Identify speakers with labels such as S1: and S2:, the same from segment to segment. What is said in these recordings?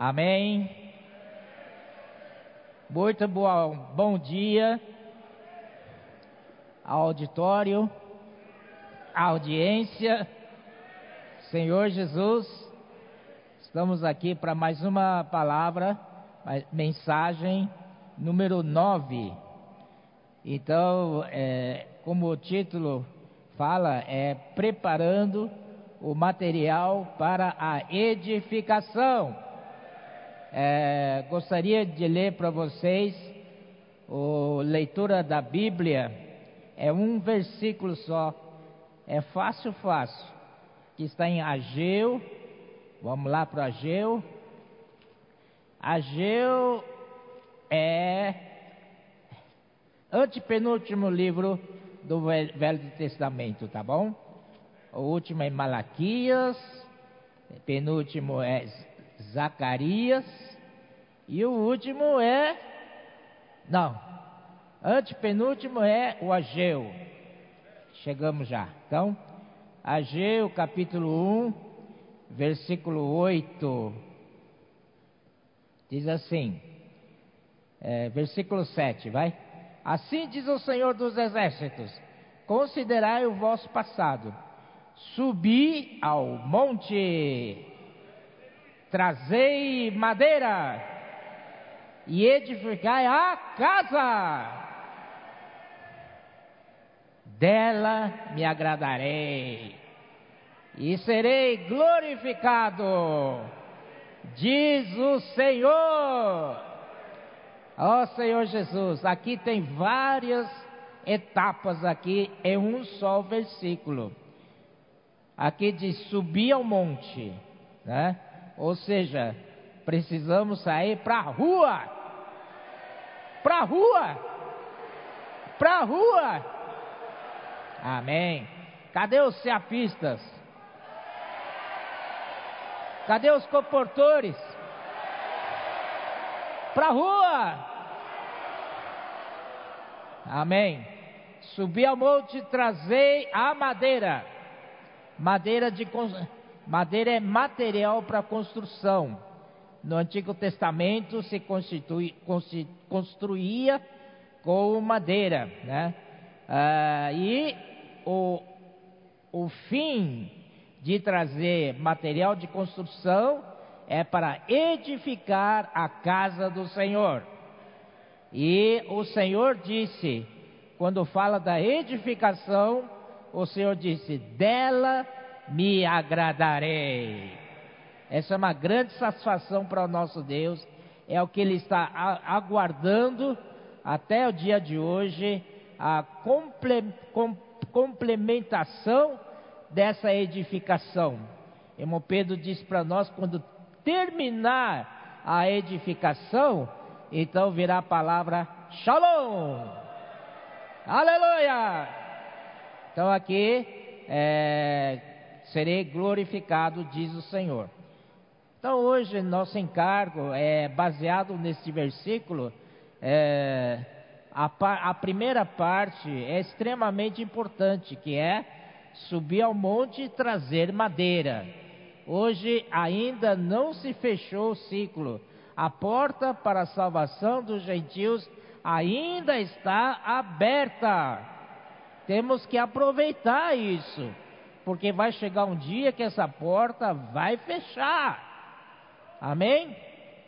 S1: Amém. Muito bom, bom dia, auditório, audiência, Senhor Jesus, estamos aqui para mais uma palavra, mensagem número 9. Então, é, como o título fala, é preparando o material para a edificação. É, gostaria de ler para vocês a leitura da Bíblia, é um versículo só, é fácil, fácil, que está em Ageu, vamos lá para Ageu. Ageu é antepenúltimo livro do Velho Testamento, tá bom? O último é Malaquias, penúltimo é Zacarias e o último é não, antepenúltimo é o Ageu. Chegamos já. Então, Ageu capítulo 1, versículo 8. Diz assim, é, versículo 7, vai. Assim diz o Senhor dos Exércitos: Considerai o vosso passado, subi ao monte, trazei madeira e edificai a casa. Dela me agradarei e serei glorificado, diz o Senhor. Ó oh, Senhor Jesus, aqui tem várias etapas aqui em um só versículo. Aqui diz subir ao monte, né? Ou seja, precisamos sair para a rua. Para a rua. Para a rua. Amém. Cadê os ceapistas? Cadê os comportores? Para a rua. Amém. Subi ao monte, trazei a madeira. Madeira de madeira é material para construção. No Antigo Testamento se construía com madeira, né? Ah, e o, o fim de trazer material de construção é para edificar a casa do Senhor. E o Senhor disse, quando fala da edificação, o Senhor disse: dela me agradarei. Essa é uma grande satisfação para o nosso Deus, é o que Ele está aguardando até o dia de hoje, a complementação dessa edificação. Irmão Pedro disse para nós: quando terminar a edificação, então virá a palavra Shalom. Aleluia! Então aqui é, serei glorificado, diz o Senhor. Então hoje nosso encargo é baseado nesse versículo. É, a, a primeira parte é extremamente importante, que é subir ao monte e trazer madeira. Hoje ainda não se fechou o ciclo a porta para a salvação dos gentios ainda está aberta. Temos que aproveitar isso, porque vai chegar um dia que essa porta vai fechar. Amém?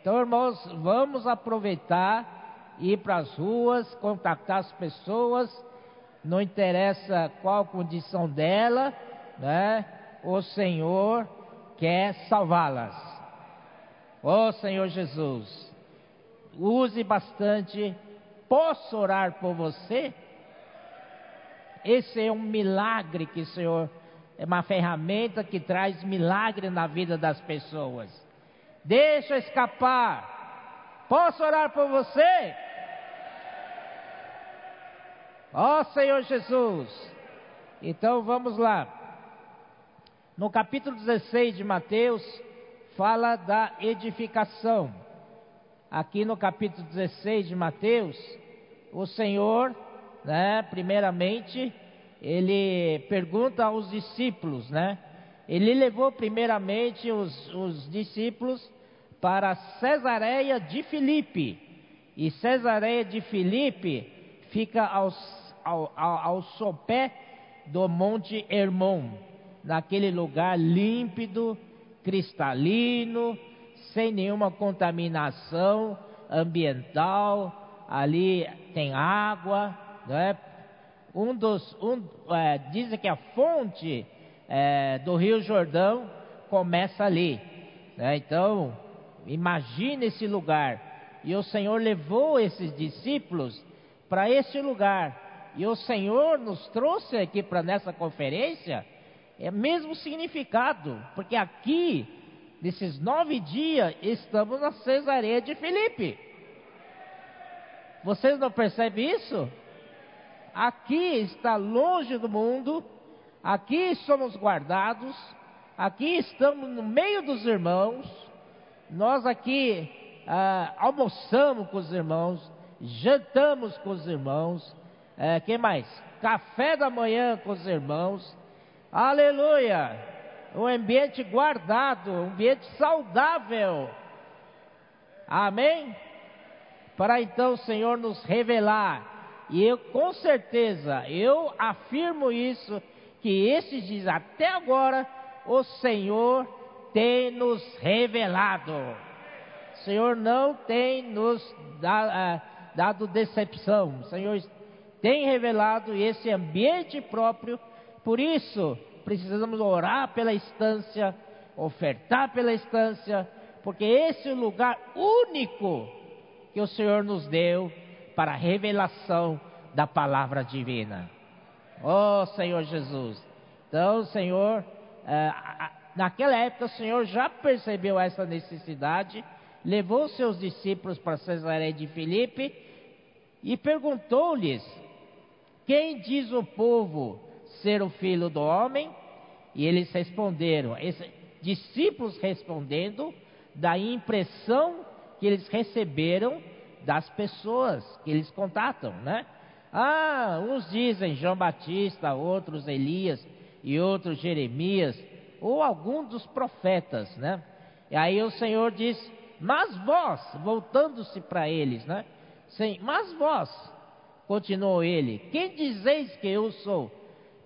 S1: Então, irmãos, vamos aproveitar, ir para as ruas, contactar as pessoas, não interessa qual condição dela, né? O Senhor quer salvá-las. Ó oh, Senhor Jesus, use bastante. Posso orar por você? Esse é um milagre que o Senhor é uma ferramenta que traz milagre na vida das pessoas. Deixa escapar. Posso orar por você? Ó oh, Senhor Jesus. Então vamos lá. No capítulo 16 de Mateus, fala da edificação. Aqui no capítulo 16 de Mateus, o Senhor, né, primeiramente, ele pergunta aos discípulos, né? Ele levou primeiramente os, os discípulos para Cesareia de Filipe. E Cesareia de Filipe fica ao, ao, ao, sopé do Monte Hermon, naquele lugar límpido, cristalino, sem nenhuma contaminação ambiental. Ali tem água, né? Um dos, um, é, dizem que a fonte é, do Rio Jordão começa ali. Né? Então, imagine esse lugar. E o Senhor levou esses discípulos para esse lugar. E o Senhor nos trouxe aqui para nessa conferência é mesmo significado, porque aqui, nesses nove dias, estamos na Cesareia de Filipe. Vocês não percebem isso? Aqui está longe do mundo, aqui somos guardados, aqui estamos no meio dos irmãos, nós aqui ah, almoçamos com os irmãos, jantamos com os irmãos, é, que mais? Café da manhã com os irmãos, aleluia! Um ambiente guardado, um ambiente saudável, amém? Para então o Senhor nos revelar, e eu com certeza, eu afirmo isso, que esses dias até agora, o Senhor tem nos revelado. O Senhor não tem nos dado, dado decepção. O Senhor tem revelado esse ambiente próprio. Por isso, precisamos orar pela instância, ofertar pela instância, porque esse é o lugar único que o Senhor nos deu para a revelação da palavra divina. Oh Senhor Jesus. Então, Senhor, eh, naquela época o Senhor já percebeu essa necessidade, levou seus discípulos para Cesareia de Filipe e perguntou-lhes: Quem diz o povo ser o filho do homem? E eles responderam, esses discípulos respondendo da impressão que eles receberam das pessoas que eles contatam, né? Ah, uns dizem João Batista, outros Elias e outros Jeremias, ou algum dos profetas, né? E aí o Senhor diz: Mas vós, voltando-se para eles, né? Sim, mas vós, continuou ele, quem dizeis que eu sou?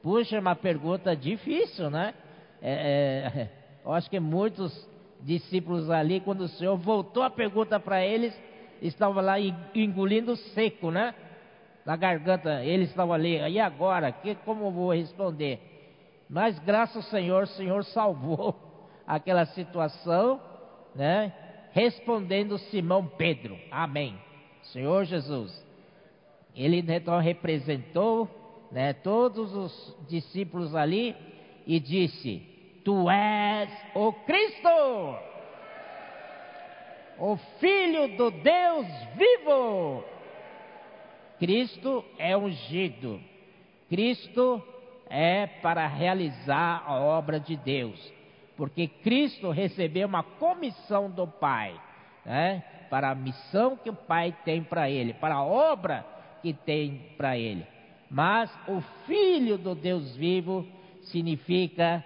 S1: Puxa, é uma pergunta difícil, né? É, é, eu acho que muitos discípulos ali, quando o Senhor voltou a pergunta para eles, estavam lá engolindo seco, né? Na garganta, eles estavam ali, e agora? Que, como vou responder? Mas graças ao Senhor, o Senhor salvou aquela situação, né? Respondendo Simão Pedro, amém. Senhor Jesus, ele então representou né, todos os discípulos ali e disse: Tu és o Cristo, o Filho do Deus vivo. Cristo é ungido, Cristo é para realizar a obra de Deus, porque Cristo recebeu uma comissão do Pai, né, para a missão que o Pai tem para ele, para a obra que tem para ele. Mas o Filho do Deus vivo significa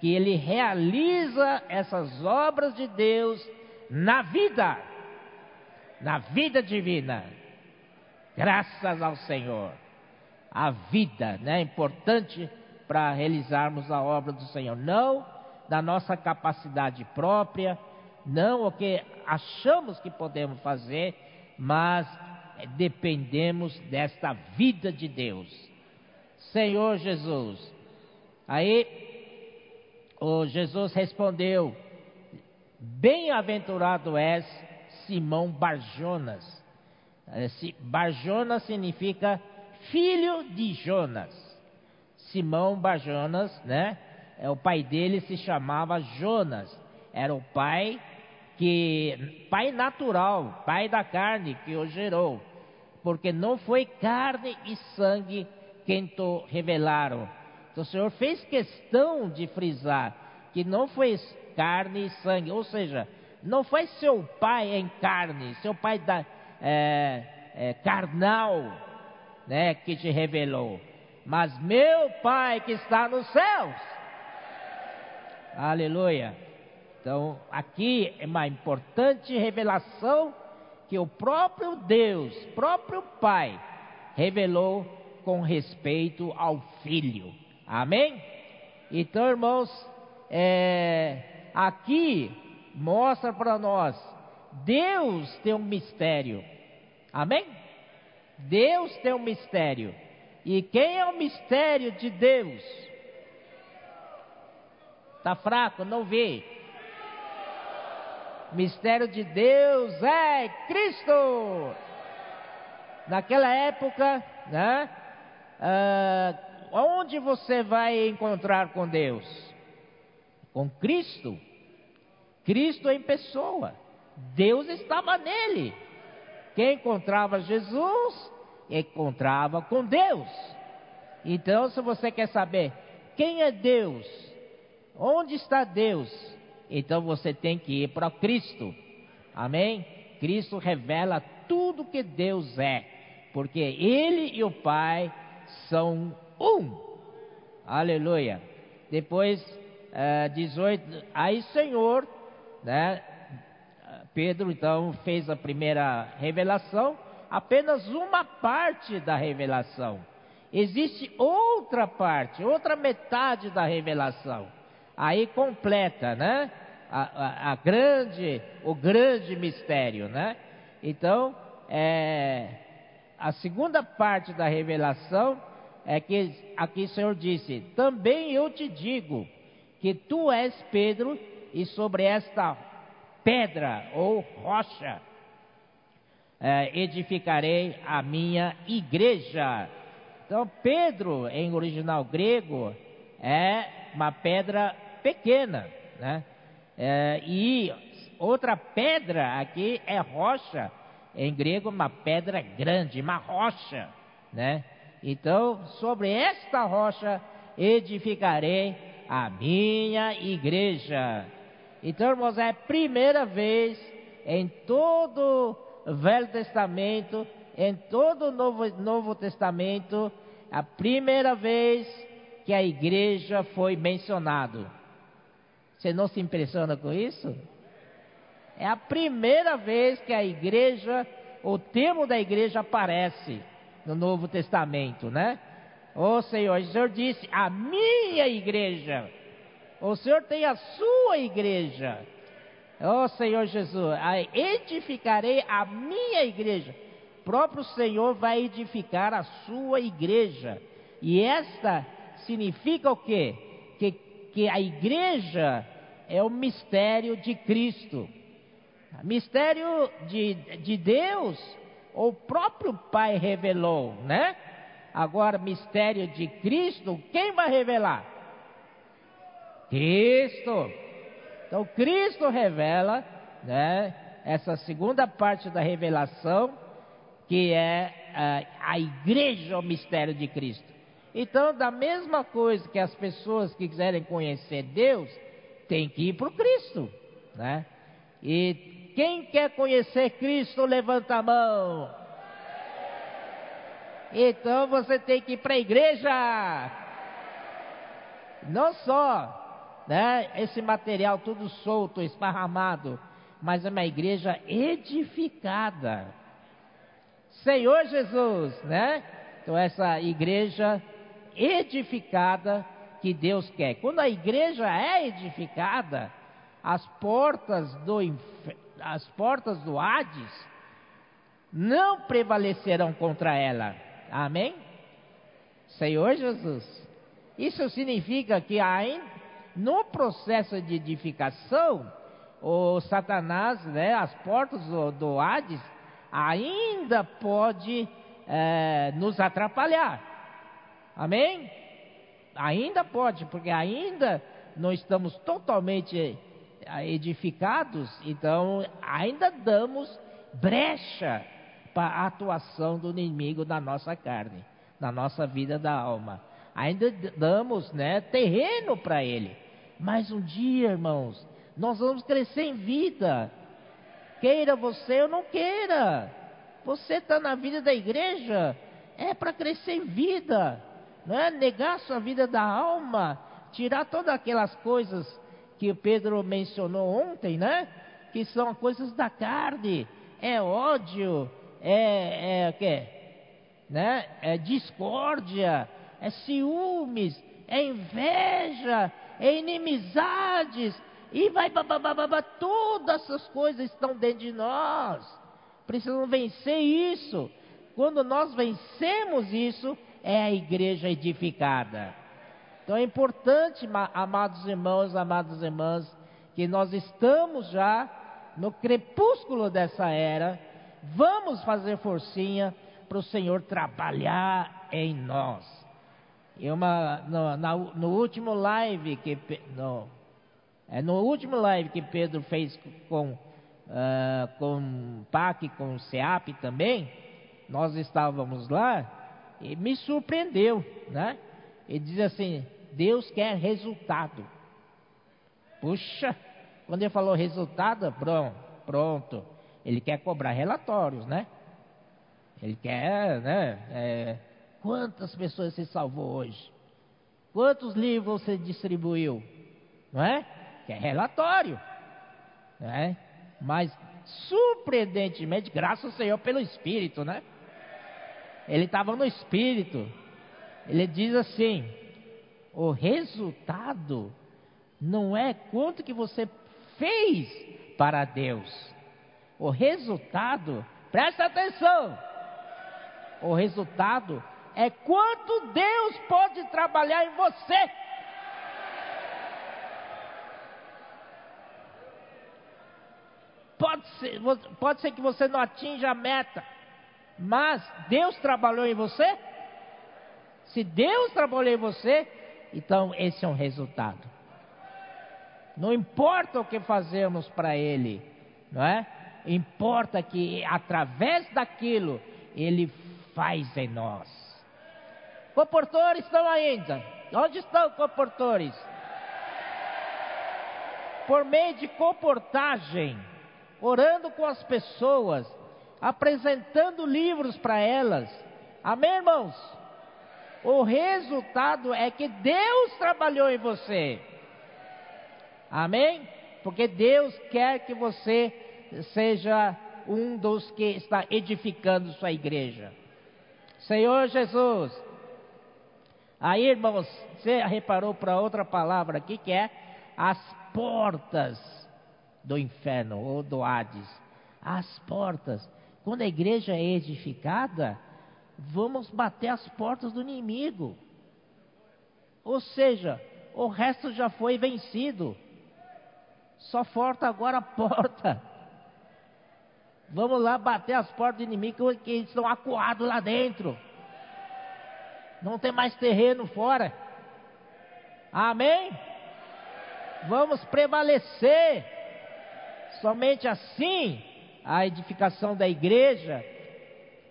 S1: que ele realiza essas obras de Deus na vida, na vida divina. Graças ao Senhor. A vida né, é importante para realizarmos a obra do Senhor. Não da nossa capacidade própria, não o que achamos que podemos fazer, mas dependemos desta vida de Deus. Senhor Jesus. Aí o Jesus respondeu: Bem-aventurado és Simão Barjonas. Barjonas significa filho de Jonas. Simão Barjonas, né? É, o pai dele se chamava Jonas. Era o pai que pai natural, pai da carne que o gerou, porque não foi carne e sangue quem te revelaram. Então o Senhor fez questão de frisar que não foi carne e sangue, ou seja, não foi seu pai em carne, seu pai da, é, é, carnal, né, que te revelou, mas meu pai que está nos céus. Aleluia. Então, aqui é uma importante revelação que o próprio Deus, próprio Pai, revelou com respeito ao Filho. Amém? Então, irmãos, é, aqui mostra para nós, Deus tem um mistério. Amém? Deus tem um mistério. E quem é o mistério de Deus? Está fraco, não vê. Mistério de Deus é Cristo. Naquela época, né? Ah, onde você vai encontrar com Deus? Com Cristo. Cristo em pessoa. Deus estava nele. Quem encontrava Jesus, encontrava com Deus. Então, se você quer saber quem é Deus, onde está Deus, então você tem que ir para Cristo. Amém? Cristo revela tudo que Deus é, porque Ele e o Pai são um. Aleluia. Depois, uh, eh, 18, aí Senhor, né? Pedro então fez a primeira revelação, apenas uma parte da revelação. Existe outra parte, outra metade da revelação. Aí completa, né? A, a, a grande, o grande mistério, né? Então, é, a segunda parte da revelação é que aqui o Senhor disse: Também eu te digo que tu és Pedro, e sobre esta pedra ou rocha é, edificarei a minha igreja. Então, Pedro, em original grego, é uma pedra pequena, né? É, e outra pedra aqui é rocha, em grego, uma pedra grande, uma rocha, né? Então, sobre esta rocha edificarei a minha igreja. Então, irmãos, é a primeira vez em todo o Velho Testamento, em todo o Novo, Novo Testamento, a primeira vez que a igreja foi mencionado. Você não se impressiona com isso? É a primeira vez que a igreja, o termo da igreja aparece no Novo Testamento, né? Ô Senhor, o Senhor disse: a minha igreja. O Senhor tem a sua igreja. Ó oh, Senhor Jesus, edificarei a minha igreja. O próprio Senhor vai edificar a sua igreja. E esta significa o quê? Que, que a igreja é o mistério de Cristo. Mistério de, de Deus, o próprio Pai revelou, né? Agora, mistério de Cristo, quem vai revelar? Cristo. Então Cristo revela, né, essa segunda parte da revelação, que é a, a igreja, o mistério de Cristo. Então, da mesma coisa que as pessoas que quiserem conhecer Deus, tem que ir para o Cristo, né? E quem quer conhecer Cristo, levanta a mão. Então você tem que ir para a igreja. Não só né, esse material tudo solto, esparramado, mas é uma igreja edificada. Senhor Jesus, né? Então essa igreja edificada que Deus quer. Quando a igreja é edificada, as portas do as portas do Hades não prevalecerão contra ela. Amém? Senhor Jesus. Isso significa que no processo de edificação, o Satanás, né, as portas do, do Hades, ainda pode é, nos atrapalhar. Amém? Ainda pode, porque ainda não estamos totalmente é, edificados, então ainda damos brecha a atuação do inimigo na nossa carne, na nossa vida da alma. Ainda damos né, terreno para ele. Mas um dia, irmãos, nós vamos crescer em vida. Queira você ou não queira. Você está na vida da igreja, é para crescer em vida, não é negar sua vida da alma, tirar todas aquelas coisas que o Pedro mencionou ontem, né? Que são coisas da carne, é ódio, é, é o quê? Né? É discórdia, é ciúmes, é inveja, é inimizades, e vai, babá, todas essas coisas estão dentro de nós. Precisamos vencer isso. Quando nós vencemos isso, é a igreja edificada. Então é importante, amados irmãos, amadas irmãs, que nós estamos já no crepúsculo dessa era. Vamos fazer forcinha para o Senhor trabalhar em nós. E uma, no, na, no último live que no, é no último live que Pedro fez com, uh, com PAC, com o SEAP também, nós estávamos lá, e me surpreendeu, né? Ele diz assim, Deus quer resultado. Puxa, quando ele falou resultado, pronto, pronto. Ele quer cobrar relatórios, né? Ele quer, né? É, quantas pessoas você salvou hoje? Quantos livros você distribuiu? Não é? que é relatório. Né? Mas, surpreendentemente, graças ao Senhor pelo Espírito, né? Ele estava no Espírito. Ele diz assim: o resultado não é quanto que você fez para Deus. O resultado, presta atenção. O resultado é quanto Deus pode trabalhar em você. Pode ser, pode ser que você não atinja a meta, mas Deus trabalhou em você? Se Deus trabalhou em você, então esse é um resultado. Não importa o que fazemos para Ele, não é? Importa que através daquilo Ele faz em nós. Comportores estão ainda. Onde estão comportores? Por meio de comportagem orando com as pessoas, apresentando livros para elas. Amém, irmãos? O resultado é que Deus trabalhou em você. Amém? Porque Deus quer que você seja um dos que está edificando sua igreja. Senhor Jesus. Aí, irmãos, você reparou para outra palavra aqui que é as portas do inferno ou do Hades. As portas. Quando a igreja é edificada, vamos bater as portas do inimigo. Ou seja, o resto já foi vencido. Só falta agora a porta. Vamos lá bater as portas do inimigo que estão acuados lá dentro. Não tem mais terreno fora. Amém? Vamos prevalecer. Somente assim a edificação da igreja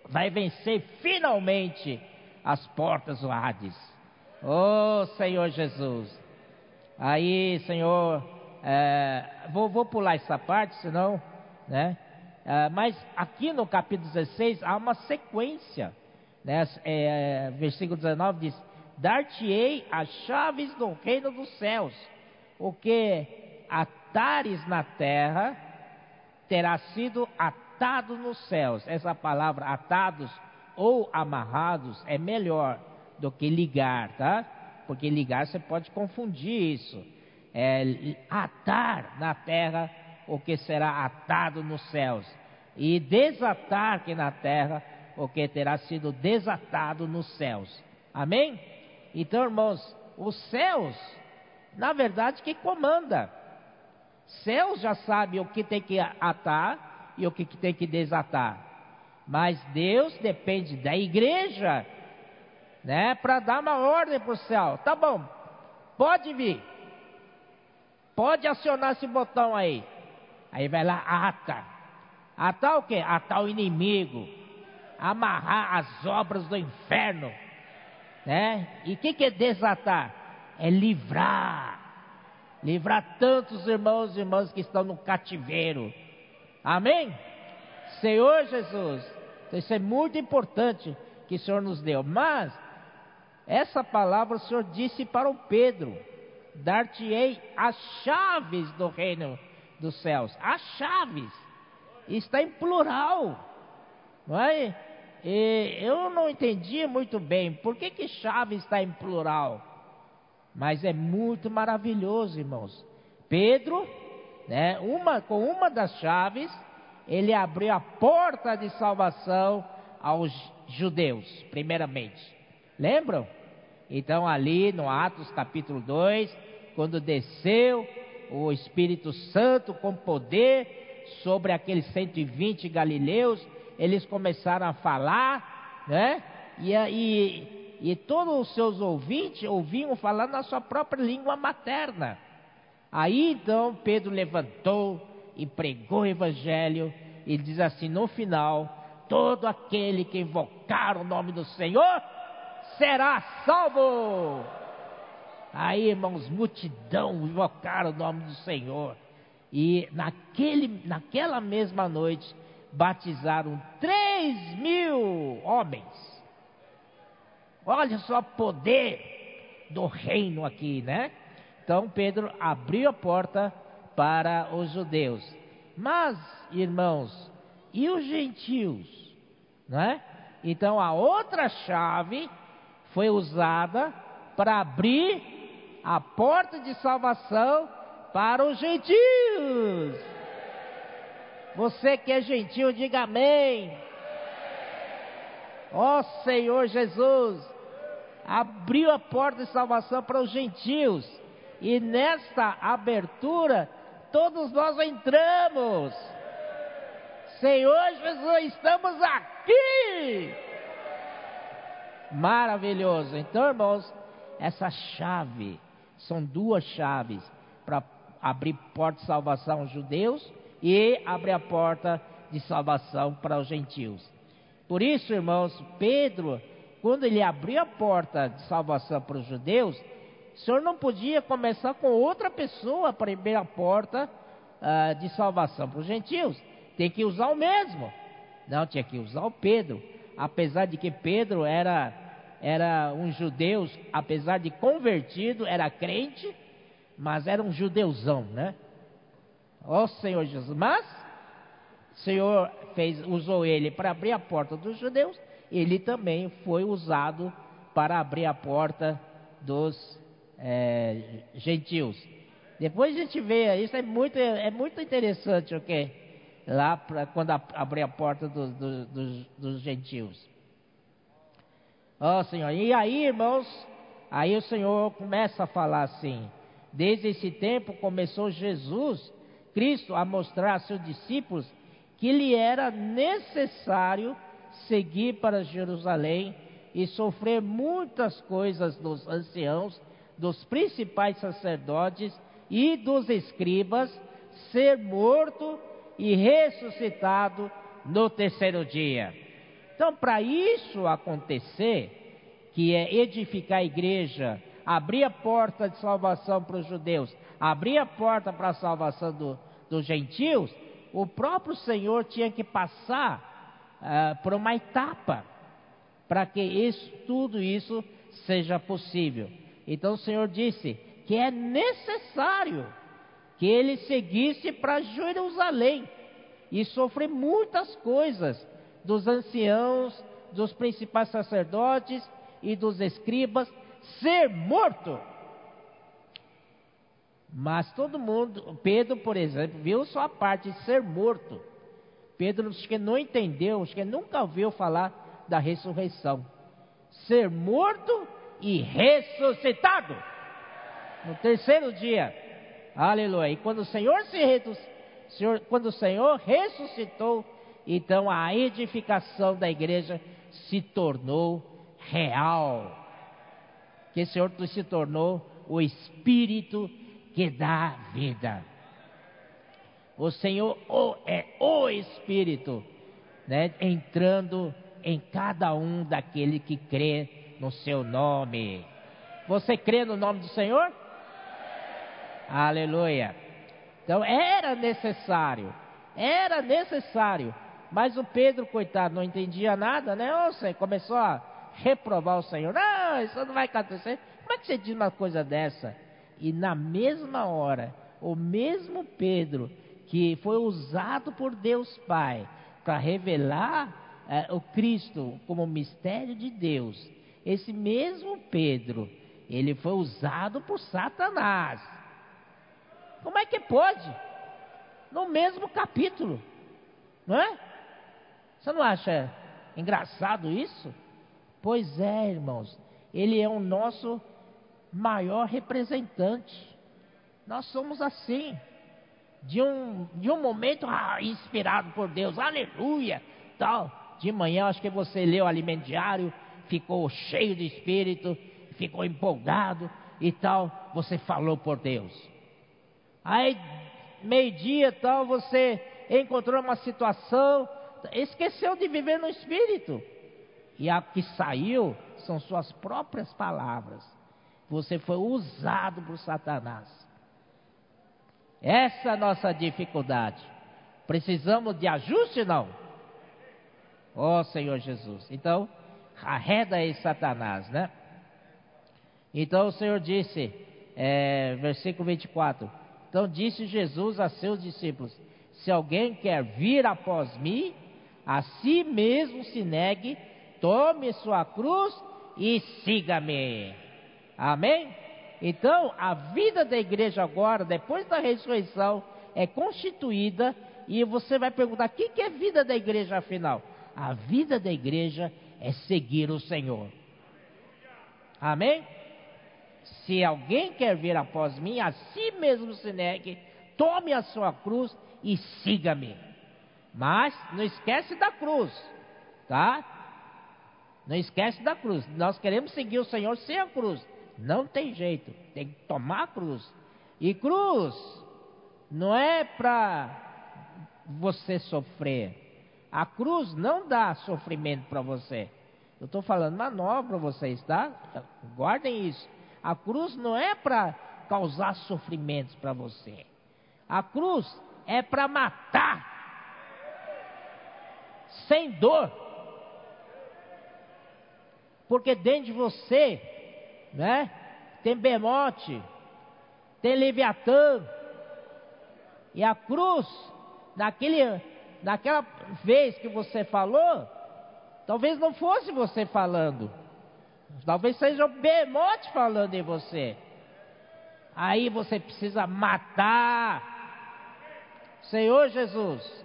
S1: vai vencer finalmente as portas do Hades. Oh Senhor Jesus. Aí, Senhor, é, vou, vou, pular essa parte, senão, né? É, mas aqui no capítulo 16 há uma sequência, né? É, versículo 19 diz: Dar-te-ei as chaves do reino dos céus, o que atares na terra terá sido atado nos céus. Essa palavra atados ou amarrados é melhor do que ligar, tá? Porque ligar você pode confundir isso. É atar na terra o que será atado nos céus, e desatar que na terra o que terá sido desatado nos céus. Amém? Então, irmãos, os céus, na verdade, que comanda. Céus já sabe o que tem que atar e o que tem que desatar. Mas Deus depende da igreja, né, para dar uma ordem para o céu. Tá bom, pode vir. Pode acionar esse botão aí. Aí vai lá, ata. Atar o quê? Atar o inimigo. Amarrar as obras do inferno. Né? E o que, que é desatar? É livrar livrar tantos irmãos e irmãs que estão no cativeiro. Amém? Senhor Jesus, isso é muito importante que o Senhor nos deu. Mas essa palavra o Senhor disse para o Pedro. dar-te-ei as chaves do reino dos céus. As chaves. Está em plural. Não é? E eu não entendi muito bem por que, que chave está em plural. Mas é muito maravilhoso, irmãos. Pedro, né, uma, com uma das chaves, ele abriu a porta de salvação aos judeus, primeiramente. Lembram? Então, ali no Atos capítulo 2, quando desceu o Espírito Santo com poder sobre aqueles 120 galileus, eles começaram a falar, né? E, e, e todos os seus ouvintes ouviam falar na sua própria língua materna. Aí então Pedro levantou e pregou o evangelho e diz assim no final: todo aquele que invocar o nome do Senhor será salvo. Aí, irmãos, multidão invocaram o nome do Senhor. E naquele, naquela mesma noite, batizaram três mil homens. Olha só o poder do reino aqui, né? Então Pedro abriu a porta para os judeus. Mas, irmãos, e os gentios? Né? Então a outra chave foi usada para abrir a porta de salvação para os gentios. Você que é gentil, diga amém. Ó oh, Senhor Jesus, abriu a porta de salvação para os gentios. E nesta abertura, todos nós entramos. Senhor Jesus, estamos aqui. Maravilhoso. Então, irmãos, essa chave, são duas chaves para abrir porta de salvação aos judeus e abrir a porta de salvação para os gentios. Por isso, irmãos, Pedro, quando ele abriu a porta de salvação para os judeus, o Senhor não podia começar com outra pessoa para abrir a porta uh, de salvação para os gentios. Tem que usar o mesmo. Não, tinha que usar o Pedro. Apesar de que Pedro era, era um judeu, apesar de convertido, era crente, mas era um judeuzão, né? Ó Senhor Jesus. Mas o Senhor fez, usou ele para abrir a porta dos judeus, ele também foi usado para abrir a porta dos é, gentios. Depois a gente vê, isso é muito, é muito interessante, ok? Lá pra, quando abrir a porta do, do, dos, dos gentios. Ó oh, Senhor, e aí irmãos, aí o Senhor começa a falar assim: desde esse tempo começou Jesus Cristo a mostrar a seus discípulos que lhe era necessário seguir para Jerusalém e sofrer muitas coisas dos anciãos, dos principais sacerdotes e dos escribas, ser morto e ressuscitado no terceiro dia. Então, para isso acontecer, que é edificar a igreja, abrir a porta de salvação para os judeus, abrir a porta para a salvação do, dos gentios, o próprio Senhor tinha que passar uh, por uma etapa para que isso, tudo isso seja possível. Então o Senhor disse que é necessário que ele seguisse para Jerusalém e sofrer muitas coisas dos anciãos, dos principais sacerdotes e dos escribas, ser morto mas todo mundo, Pedro, por exemplo, viu só a parte de ser morto. Pedro acho que não entendeu, acho que nunca ouviu falar da ressurreição. Ser morto e ressuscitado. No terceiro dia. Aleluia. E quando o Senhor se Senhor, quando o Senhor ressuscitou, então a edificação da igreja se tornou real. Que o Senhor se tornou o Espírito que dá vida. O Senhor é o Espírito, né, entrando em cada um daquele que crê no seu nome. Você crê no nome do Senhor? Aleluia. Então era necessário, era necessário. Mas o Pedro, coitado, não entendia nada, né? Ou começou a reprovar o Senhor. Não, isso não vai acontecer. Como é que você diz uma coisa dessa? E na mesma hora, o mesmo Pedro que foi usado por Deus Pai para revelar é, o Cristo como mistério de Deus, esse mesmo Pedro, ele foi usado por Satanás. Como é que pode? No mesmo capítulo, não é? Você não acha engraçado isso? Pois é, irmãos, ele é o nosso maior representante. Nós somos assim de um, de um momento ah, inspirado por Deus, aleluia, tal. De manhã, acho que você leu o alimento diário, ficou cheio de espírito, ficou empolgado e tal, você falou por Deus. Aí, meio-dia tal, você encontrou uma situação, esqueceu de viver no espírito. E a que saiu são suas próprias palavras. Você foi usado por Satanás. Essa é a nossa dificuldade. Precisamos de ajuste, não? Ó oh, Senhor Jesus. Então, arreda aí Satanás, né? Então o Senhor disse, é, versículo 24: Então disse Jesus a seus discípulos: Se alguém quer vir após mim, a si mesmo se negue, tome sua cruz e siga-me. Amém? Então, a vida da igreja agora, depois da ressurreição, é constituída e você vai perguntar: o que, é vida da igreja afinal? A vida da igreja é seguir o Senhor. Amém? Se alguém quer vir após mim, a si mesmo se negue, tome a sua cruz e siga-me. Mas não esquece da cruz, tá? Não esquece da cruz. Nós queremos seguir o Senhor sem a cruz. Não tem jeito, tem que tomar a cruz. E cruz não é para você sofrer. A cruz não dá sofrimento para você. Eu estou falando uma nova para vocês, tá? Guardem isso. A cruz não é para causar sofrimentos para você. A cruz é para matar sem dor. Porque dentro de você né? Tem Bemote, tem Leviatã. E a cruz, naquele, naquela vez que você falou, talvez não fosse você falando. Talvez seja o Bemote falando em você. Aí você precisa matar. Senhor Jesus.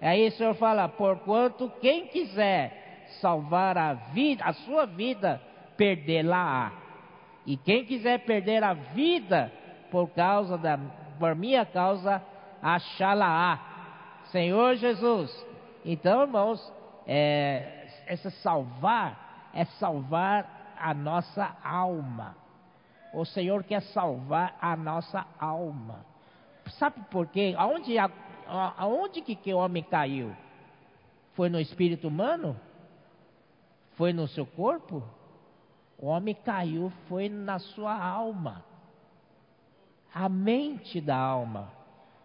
S1: Aí o Senhor fala: porquanto quem quiser salvar a vida, a sua vida, perdê-la. E quem quiser perder a vida por causa da, por minha causa, achá-la. Senhor Jesus. Então, irmãos, é, essa salvar é salvar a nossa alma. O Senhor quer salvar a nossa alma. Sabe por quê? Aonde, aonde que, que o homem caiu? Foi no espírito humano? Foi no seu corpo? O homem caiu foi na sua alma, a mente da alma.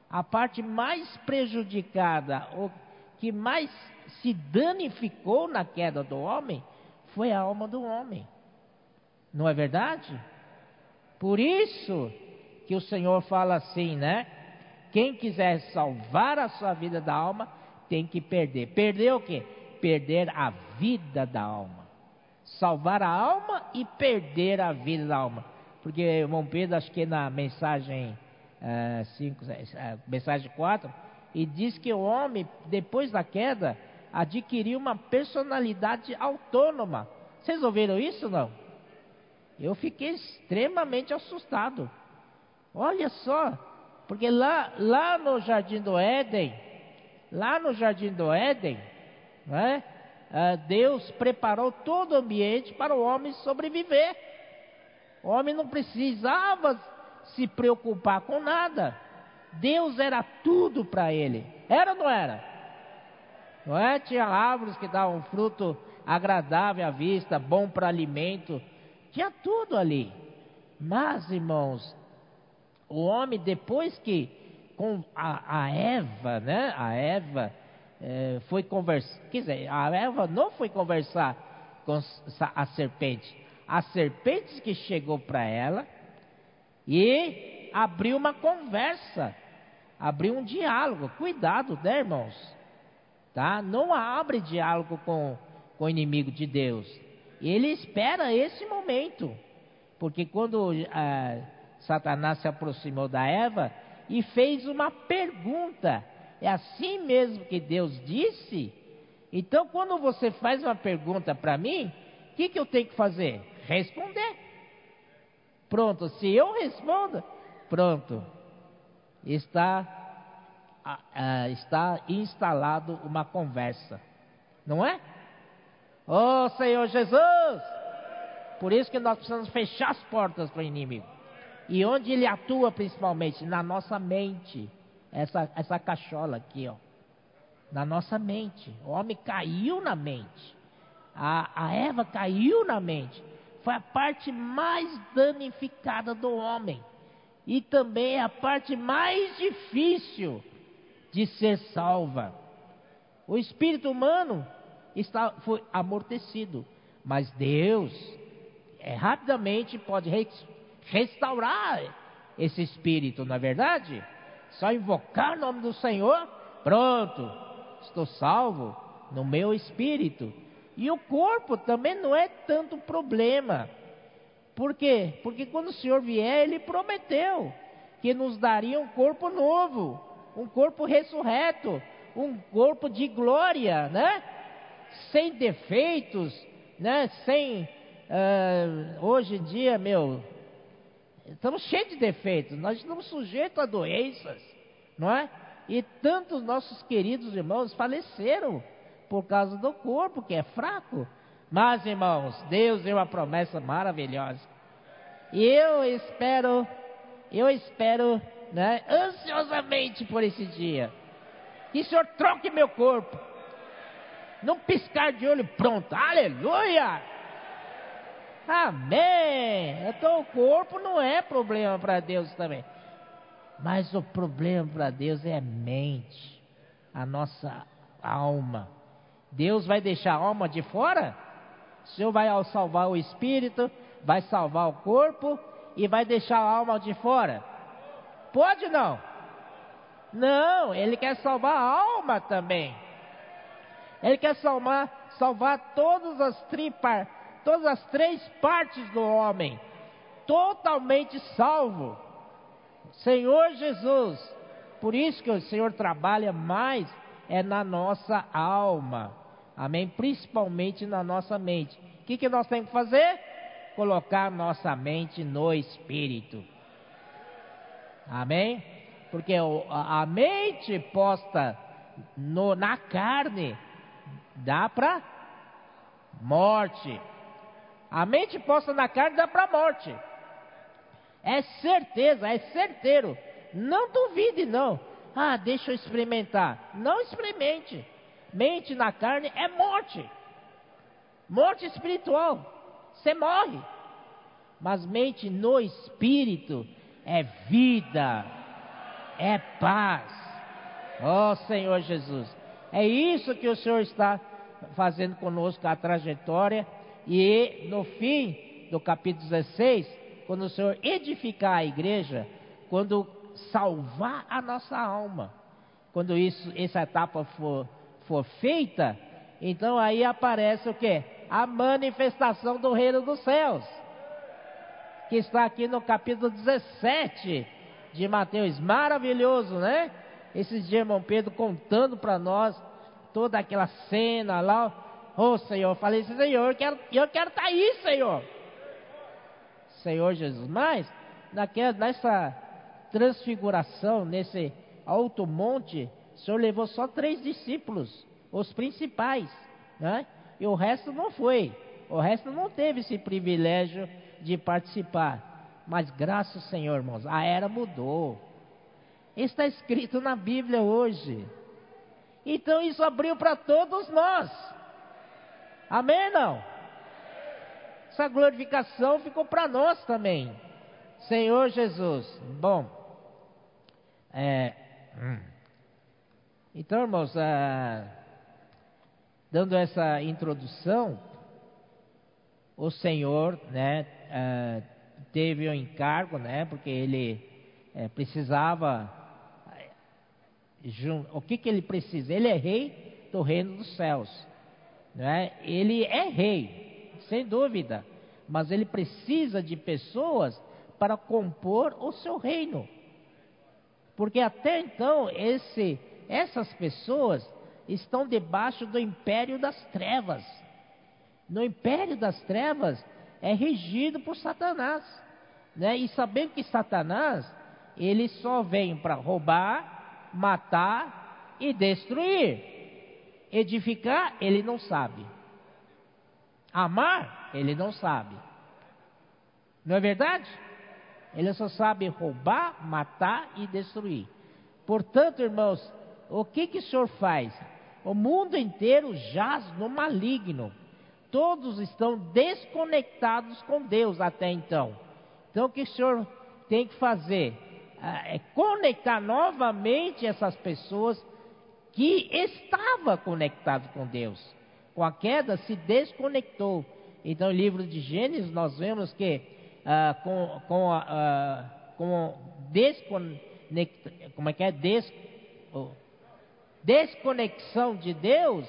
S1: A parte mais prejudicada, o que mais se danificou na queda do homem, foi a alma do homem. Não é verdade? Por isso que o Senhor fala assim, né? Quem quiser salvar a sua vida da alma, tem que perder. Perder o quê? Perder a vida da alma salvar a alma e perder a vida da alma. Porque irmão Pedro, acho que na mensagem 5, uh, uh, mensagem 4, e diz que o homem, depois da queda, adquiriu uma personalidade autônoma. Vocês ouviram isso não? Eu fiquei extremamente assustado. Olha só, porque lá, lá no Jardim do Éden, lá no Jardim do Éden, né, Deus preparou todo o ambiente para o homem sobreviver. O homem não precisava se preocupar com nada. Deus era tudo para ele. Era ou não era? Não é? Tinha árvores que davam fruto agradável à vista, bom para alimento. Tinha tudo ali. Mas, irmãos, o homem, depois que com a, a Eva, né? A Eva é, foi conversar, quer dizer, a Eva não foi conversar com a serpente. A serpente que chegou para ela e abrir uma conversa, abrir um diálogo. Cuidado, né, irmãos? Tá? Não abre diálogo com, com o inimigo de Deus. Ele espera esse momento, porque quando ah, Satanás se aproximou da Eva e fez uma pergunta, é assim mesmo que Deus disse? Então, quando você faz uma pergunta para mim, o que, que eu tenho que fazer? Responder. Pronto, se eu respondo, pronto, está, está instalado uma conversa, não é? Oh Senhor Jesus! Por isso que nós precisamos fechar as portas para o inimigo. E onde ele atua principalmente? Na nossa mente. Essa, essa cachola aqui, ó. Na nossa mente. O homem caiu na mente. A, a Eva caiu na mente foi a parte mais danificada do homem e também é a parte mais difícil de ser salva. O espírito humano está, foi amortecido, mas Deus é, rapidamente pode restaurar esse espírito, não é verdade? Só invocar o nome do Senhor, pronto, estou salvo no meu espírito. E o corpo também não é tanto problema. Por quê? Porque quando o Senhor vier, Ele prometeu que nos daria um corpo novo, um corpo ressurreto, um corpo de glória, né? Sem defeitos, né? Sem. Uh, hoje em dia, meu, estamos cheios de defeitos, nós estamos sujeitos a doenças, não é? E tantos nossos queridos irmãos faleceram por causa do corpo que é fraco. Mas, irmãos, Deus deu uma promessa maravilhosa. E eu espero, eu espero, né, ansiosamente por esse dia. Que o Senhor troque meu corpo. Não piscar de olho pronto. Aleluia! Amém! Então o corpo não é problema para Deus também. Mas o problema para Deus é a mente, a nossa alma. Deus vai deixar a alma de fora? O Senhor vai salvar o espírito, vai salvar o corpo e vai deixar a alma de fora? Pode não? Não, ele quer salvar a alma também. Ele quer salvar, salvar todas as tripas, todas as três partes do homem, totalmente salvo. Senhor Jesus, por isso que o Senhor trabalha mais é na nossa alma. Amém? Principalmente na nossa mente. O que, que nós temos que fazer? Colocar nossa mente no Espírito. Amém? Porque a mente posta no, na carne dá para morte. A mente posta na carne dá para morte. É certeza, é certeiro. Não duvide, não. Ah, deixa eu experimentar. Não experimente. Mente na carne é morte. Morte espiritual. Você morre. Mas mente no espírito é vida, é paz. Oh, Senhor Jesus. É isso que o Senhor está fazendo conosco a trajetória. E no fim do capítulo 16, quando o Senhor edificar a igreja, quando salvar a nossa alma, quando isso, essa etapa for for feita, então aí aparece o que? A manifestação do reino dos céus, que está aqui no capítulo 17 de Mateus, maravilhoso, né? Esses dias, irmão Pedro contando para nós toda aquela cena lá. Oh Senhor, falei assim, Senhor, eu quero, eu quero estar tá aí, Senhor. Senhor Jesus, mas naquela, nessa transfiguração, nesse alto monte, o Senhor levou só três discípulos, os principais, né? E o resto não foi. O resto não teve esse privilégio de participar. Mas graças ao Senhor, irmãos, a era mudou. Está escrito na Bíblia hoje. Então isso abriu para todos nós. Amém não? Essa glorificação ficou para nós também. Senhor Jesus. Bom, é, hum. Então, irmãos, ah, dando essa introdução, o Senhor, né, ah, teve o um encargo, né? Porque ele é, precisava. O que, que ele precisa? Ele é rei do reino dos céus. Né? Ele é rei, sem dúvida. Mas ele precisa de pessoas para compor o seu reino. Porque até então esse, essas pessoas estão debaixo do império das trevas. No império das trevas é regido por Satanás. Né? E sabendo que Satanás, ele só vem para roubar, matar e destruir. Edificar, ele não sabe. Amar, ele não sabe. Não é verdade? Ele só sabe roubar, matar e destruir. Portanto, irmãos, o que, que o Senhor faz? O mundo inteiro jaz no maligno. Todos estão desconectados com Deus até então. Então, o que o Senhor tem que fazer? Ah, é conectar novamente essas pessoas que estavam conectadas com Deus. Com a queda, se desconectou. Então, no livro de Gênesis, nós vemos que ah, com, com, ah, com como é que é? Des, desconexão de Deus,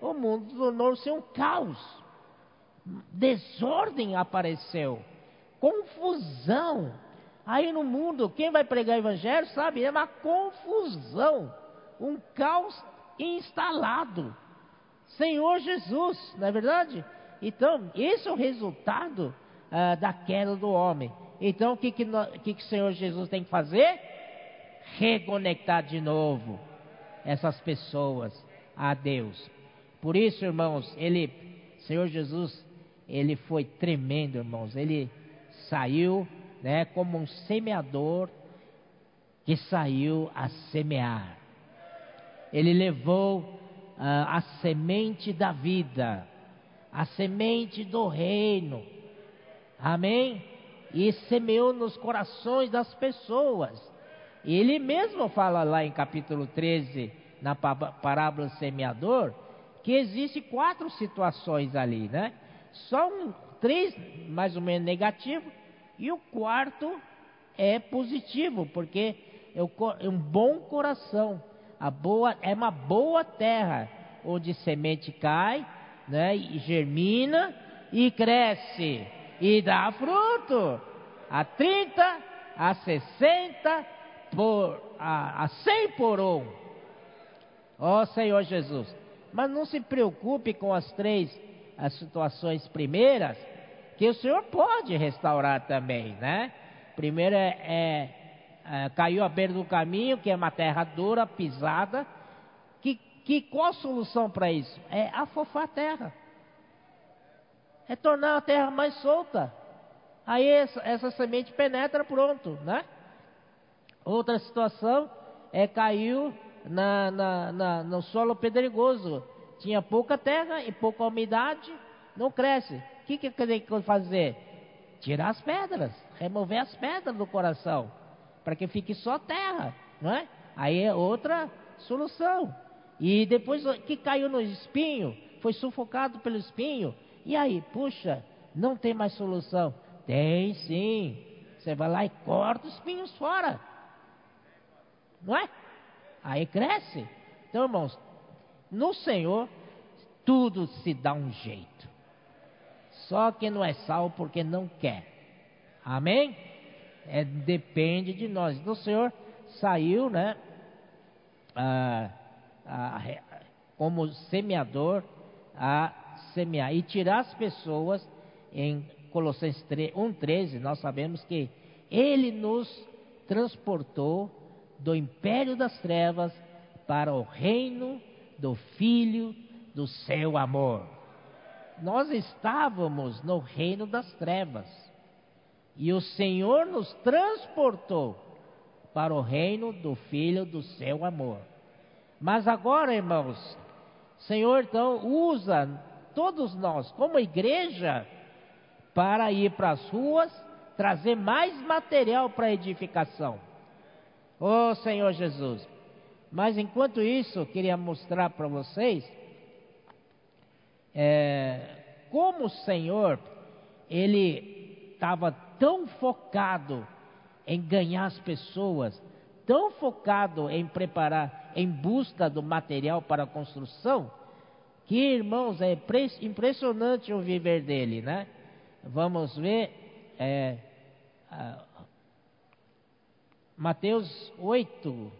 S1: o mundo tornou-se um caos. Desordem apareceu, confusão. Aí no mundo, quem vai pregar o evangelho sabe, é uma confusão, um caos instalado. Senhor Jesus, não é verdade? Então, esse é o resultado ah, da queda do homem. Então, o que, que, que, que o Senhor Jesus tem que fazer? Reconectar de novo essas pessoas a Deus. Por isso, irmãos, ele, Senhor Jesus, ele foi tremendo, irmãos. Ele saiu, né, como um semeador que saiu a semear. Ele levou uh, a semente da vida, a semente do reino Amém? E semeou nos corações das pessoas. Ele mesmo fala lá em capítulo 13, na parábola semeador, que existe quatro situações ali, né? Só um, três mais ou menos negativo e o quarto é positivo, porque é um bom coração, a boa é uma boa terra onde semente cai, né? E germina e cresce e dá fruto. A 30, a 60, por, a, a 100 por um. Ó Senhor Jesus. Mas não se preocupe com as três as situações primeiras, que o Senhor pode restaurar também, né? Primeiro é, é, é caiu à beira do caminho, que é uma terra dura, pisada. Que, que qual a solução para isso? É afofar a terra é tornar a terra mais solta. Aí essa, essa semente penetra, pronto, né? Outra situação é caiu na, na, na, no solo pedregoso. Tinha pouca terra e pouca umidade, não cresce. O que, que tem que fazer? Tirar as pedras, remover as pedras do coração, para que fique só terra, não é? Aí é outra solução. E depois que caiu no espinho, foi sufocado pelo espinho, e aí, puxa, não tem mais solução? Tem sim. Você vai lá e corta os pinhos fora. Não é? Aí cresce. Então, irmãos, no Senhor, tudo se dá um jeito. Só que não é salvo porque não quer. Amém? É, depende de nós. Então, o Senhor saiu, né? Ah, ah, como semeador a semear e tirar as pessoas em Colossenses 1,13, nós sabemos que Ele nos transportou do império das trevas para o reino do Filho do seu amor. Nós estávamos no reino das trevas e o Senhor nos transportou para o reino do Filho do seu amor. Mas agora, irmãos, Senhor então usa todos nós, como igreja, para ir para as ruas, trazer mais material para edificação. Oh Senhor Jesus. Mas enquanto isso, queria mostrar para vocês é, como o Senhor, ele estava tão focado em ganhar as pessoas, tão focado em preparar, em busca do material para a construção, que irmãos, é impressionante o viver dele, né? Vamos ver, é, Mateus 8,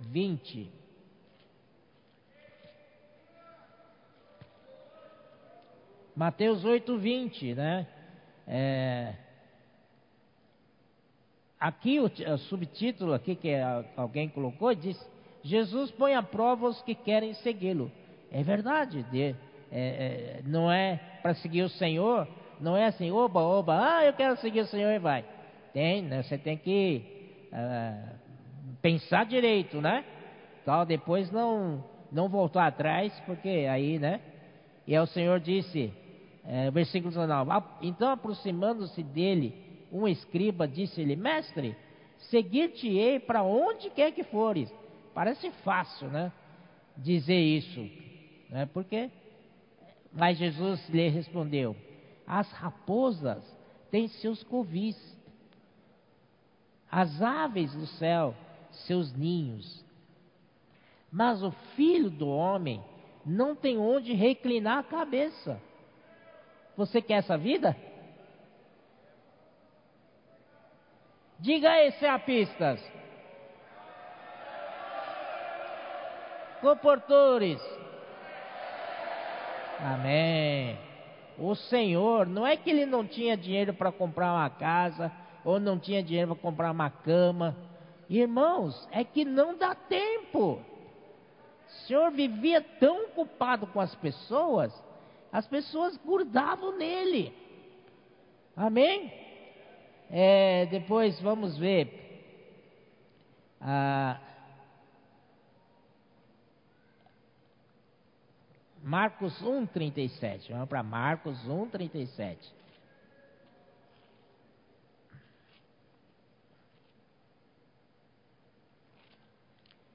S1: 20. Mateus 8, 20, né? É, aqui o, o, subtítulo aqui que alguém colocou diz: Jesus põe à prova os que querem segui-lo. É verdade, de, é, é, não é para seguir o Senhor, não é assim, oba, oba, ah, eu quero seguir o Senhor e vai. Tem, né? Você tem que uh, pensar direito, né? Tal, depois não não voltar atrás, porque aí, né? E aí o Senhor disse, é, versículo 19: Então, aproximando-se dele, um escriba disse-lhe: Mestre, seguir-te-ei para onde quer que fores. Parece fácil, né? Dizer isso, né? Porque, mas Jesus lhe respondeu: As raposas têm seus covis, as aves do céu seus ninhos. Mas o filho do homem não tem onde reclinar a cabeça. Você quer essa vida? Diga aí, Seapistas. Comportores. Amém. O Senhor, não é que ele não tinha dinheiro para comprar uma casa, ou não tinha dinheiro para comprar uma cama. Irmãos, é que não dá tempo. O Senhor vivia tão ocupado com as pessoas, as pessoas grudavam nele. Amém? É, depois vamos ver. Ah, Marcos 1,37. Vamos para Marcos 1,37.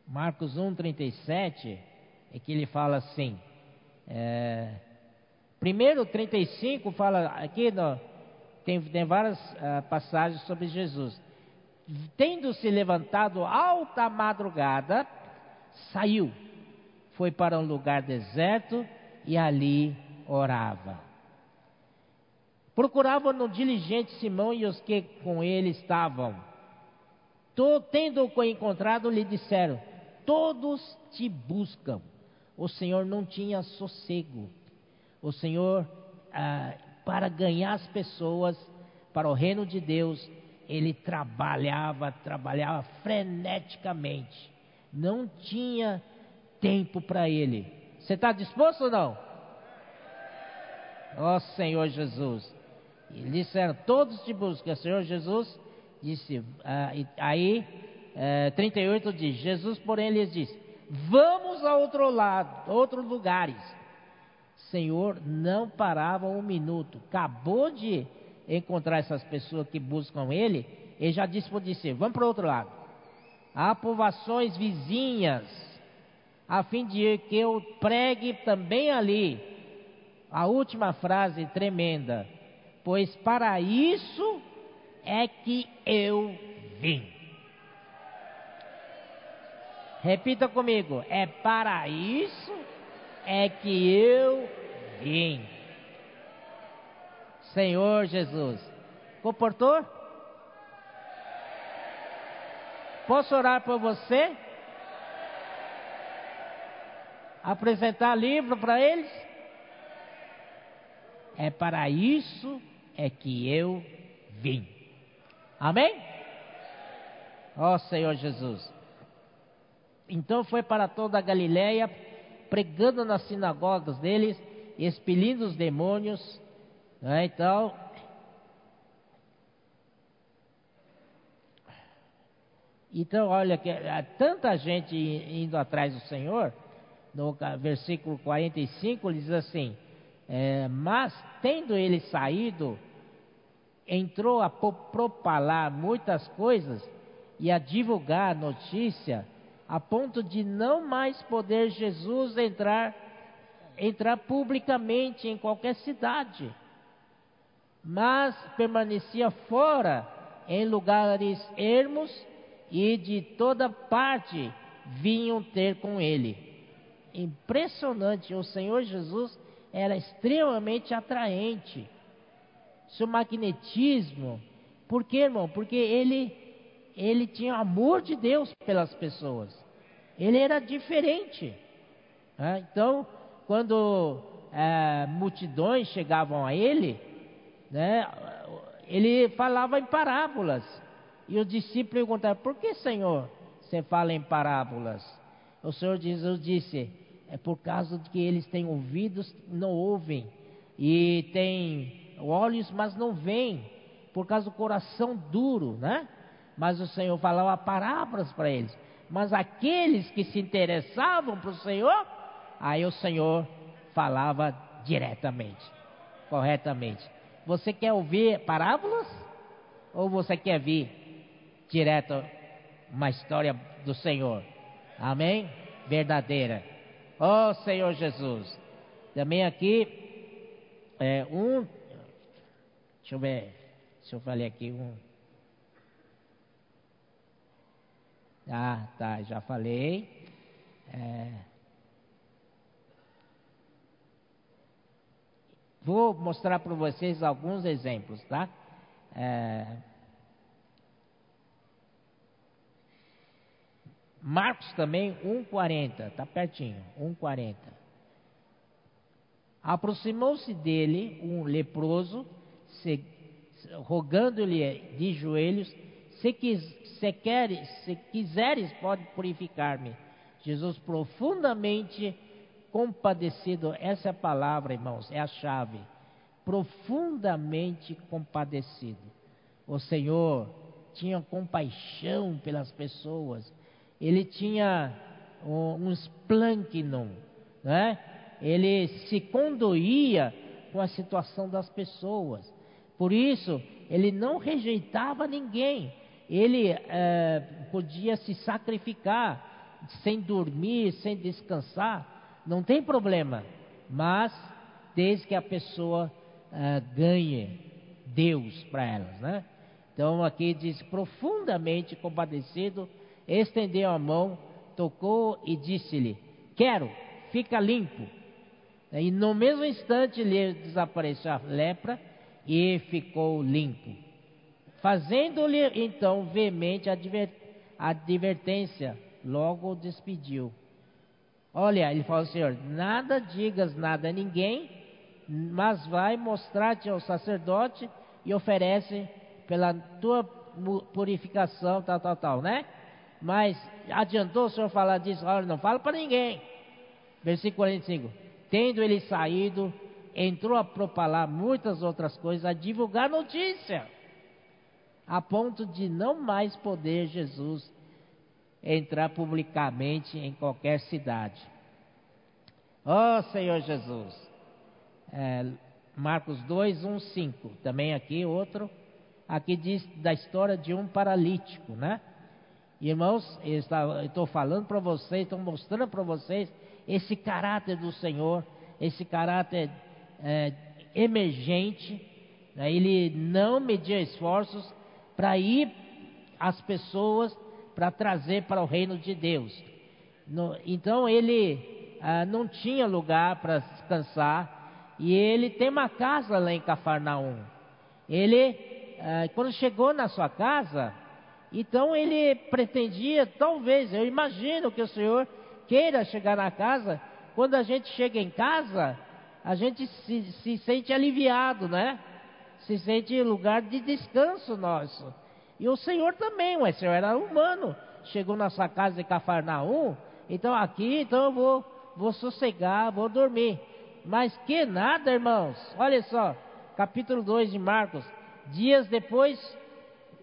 S1: Marcos 1,37 é que ele fala assim. É, primeiro 35 fala aqui no, tem, tem várias uh, passagens sobre Jesus. Tendo se levantado alta madrugada, saiu, foi para um lugar deserto e ali orava. Procuravam no diligente Simão e os que com ele estavam. Tendo-o encontrado, lhe disseram: todos te buscam. O Senhor não tinha sossego. O Senhor, ah, para ganhar as pessoas para o reino de Deus, ele trabalhava, trabalhava freneticamente. Não tinha tempo para ele. Você está disposto ou não? Ó oh, Senhor Jesus. E disseram, todos te buscam. Senhor Jesus disse, ah, aí é, 38 diz: Jesus, porém, lhes disse: Vamos a outro lado, outros lugares. Senhor, não parava um minuto. Acabou de encontrar essas pessoas que buscam Ele, ele já disse para o discípulo: Vamos para o outro lado. Há povoações vizinhas, a fim de que eu pregue também ali. A última frase tremenda: Pois para isso é que eu vim. Repita comigo: é para isso é que eu vim. Senhor Jesus. Comportou? Posso orar por você? Apresentar livro para eles? É para isso é que eu vim. Amém? Ó oh, Senhor Jesus. Então foi para toda a Galiléia, pregando nas sinagogas deles, expelindo os demônios. Né? Então, então olha que há tanta gente indo atrás do Senhor. No versículo 45 ele diz assim: é, mas tendo ele saído, entrou a propalar muitas coisas e a divulgar a notícia a ponto de não mais poder Jesus entrar entrar publicamente em qualquer cidade. mas permanecia fora em lugares ermos e de toda parte vinham ter com ele. Impressionante, o Senhor Jesus era extremamente atraente. Seu magnetismo, por quê, irmão? Porque ele ele tinha amor de Deus pelas pessoas. Ele era diferente. Né? Então, quando é, multidões chegavam a ele, né, ele falava em parábolas. E o discípulo perguntava: Por que, Senhor, você fala em parábolas? O Senhor Jesus disse: É por causa de que eles têm ouvidos, não ouvem, e têm olhos, mas não veem, por causa do coração duro, né? Mas o Senhor falava parábolas para eles. Mas aqueles que se interessavam para o Senhor, aí o Senhor falava diretamente, corretamente. Você quer ouvir parábolas? Ou você quer vir direto uma história do Senhor? Amém? Verdadeira. Oh Senhor Jesus. Também aqui, é, um. Deixa eu ver. Se eu falei aqui um. Ah, tá, já falei. É, vou mostrar para vocês alguns exemplos, tá? É, Marcos também 1,40, tá pertinho, 1,40. Aproximou-se dele um leproso, rogando-lhe de joelhos se, quis, se, queres, se quiseres, pode purificar-me. Jesus profundamente compadecido, essa é palavra, irmãos, é a chave. Profundamente compadecido. O Senhor tinha compaixão pelas pessoas. Ele tinha um, um esplâncnon, né? Ele se condoía com a situação das pessoas. Por isso, ele não rejeitava ninguém ele é, podia se sacrificar sem dormir, sem descansar, não tem problema, mas desde que a pessoa é, ganhe Deus para elas, né? Então aqui diz profundamente compadecido, estendeu a mão, tocou e disse-lhe: Quero, fica limpo. E no mesmo instante lhe desapareceu a lepra e ficou limpo. Fazendo-lhe então veemente advertência, logo o despediu. Olha, ele falou, Senhor, nada digas nada a ninguém, mas vai mostrar-te ao sacerdote e oferece pela tua purificação, tal, tal, tal, né? Mas adiantou o Senhor falar disso, olha, não fala para ninguém. Versículo 45. Tendo ele saído, entrou a propalar muitas outras coisas, a divulgar notícia a ponto de não mais poder Jesus entrar publicamente em qualquer cidade. Ó oh, Senhor Jesus. É, Marcos 2, 1, 5. Também aqui outro. Aqui diz da história de um paralítico, né? Irmãos, eu estou falando para vocês, estou mostrando para vocês esse caráter do Senhor, esse caráter é, emergente. Né? Ele não media esforços, para ir às pessoas para trazer para o reino de Deus. No, então ele ah, não tinha lugar para descansar e ele tem uma casa lá em Cafarnaum. Ele, ah, quando chegou na sua casa, então ele pretendia, talvez, eu imagino que o Senhor queira chegar na casa. Quando a gente chega em casa, a gente se, se sente aliviado, né? Se sente lugar de descanso nosso. E o Senhor também, o Senhor era humano. Chegou na sua casa de Cafarnaum, então aqui, então eu vou, vou sossegar, vou dormir. Mas que nada, irmãos. Olha só, capítulo 2 de Marcos. Dias depois,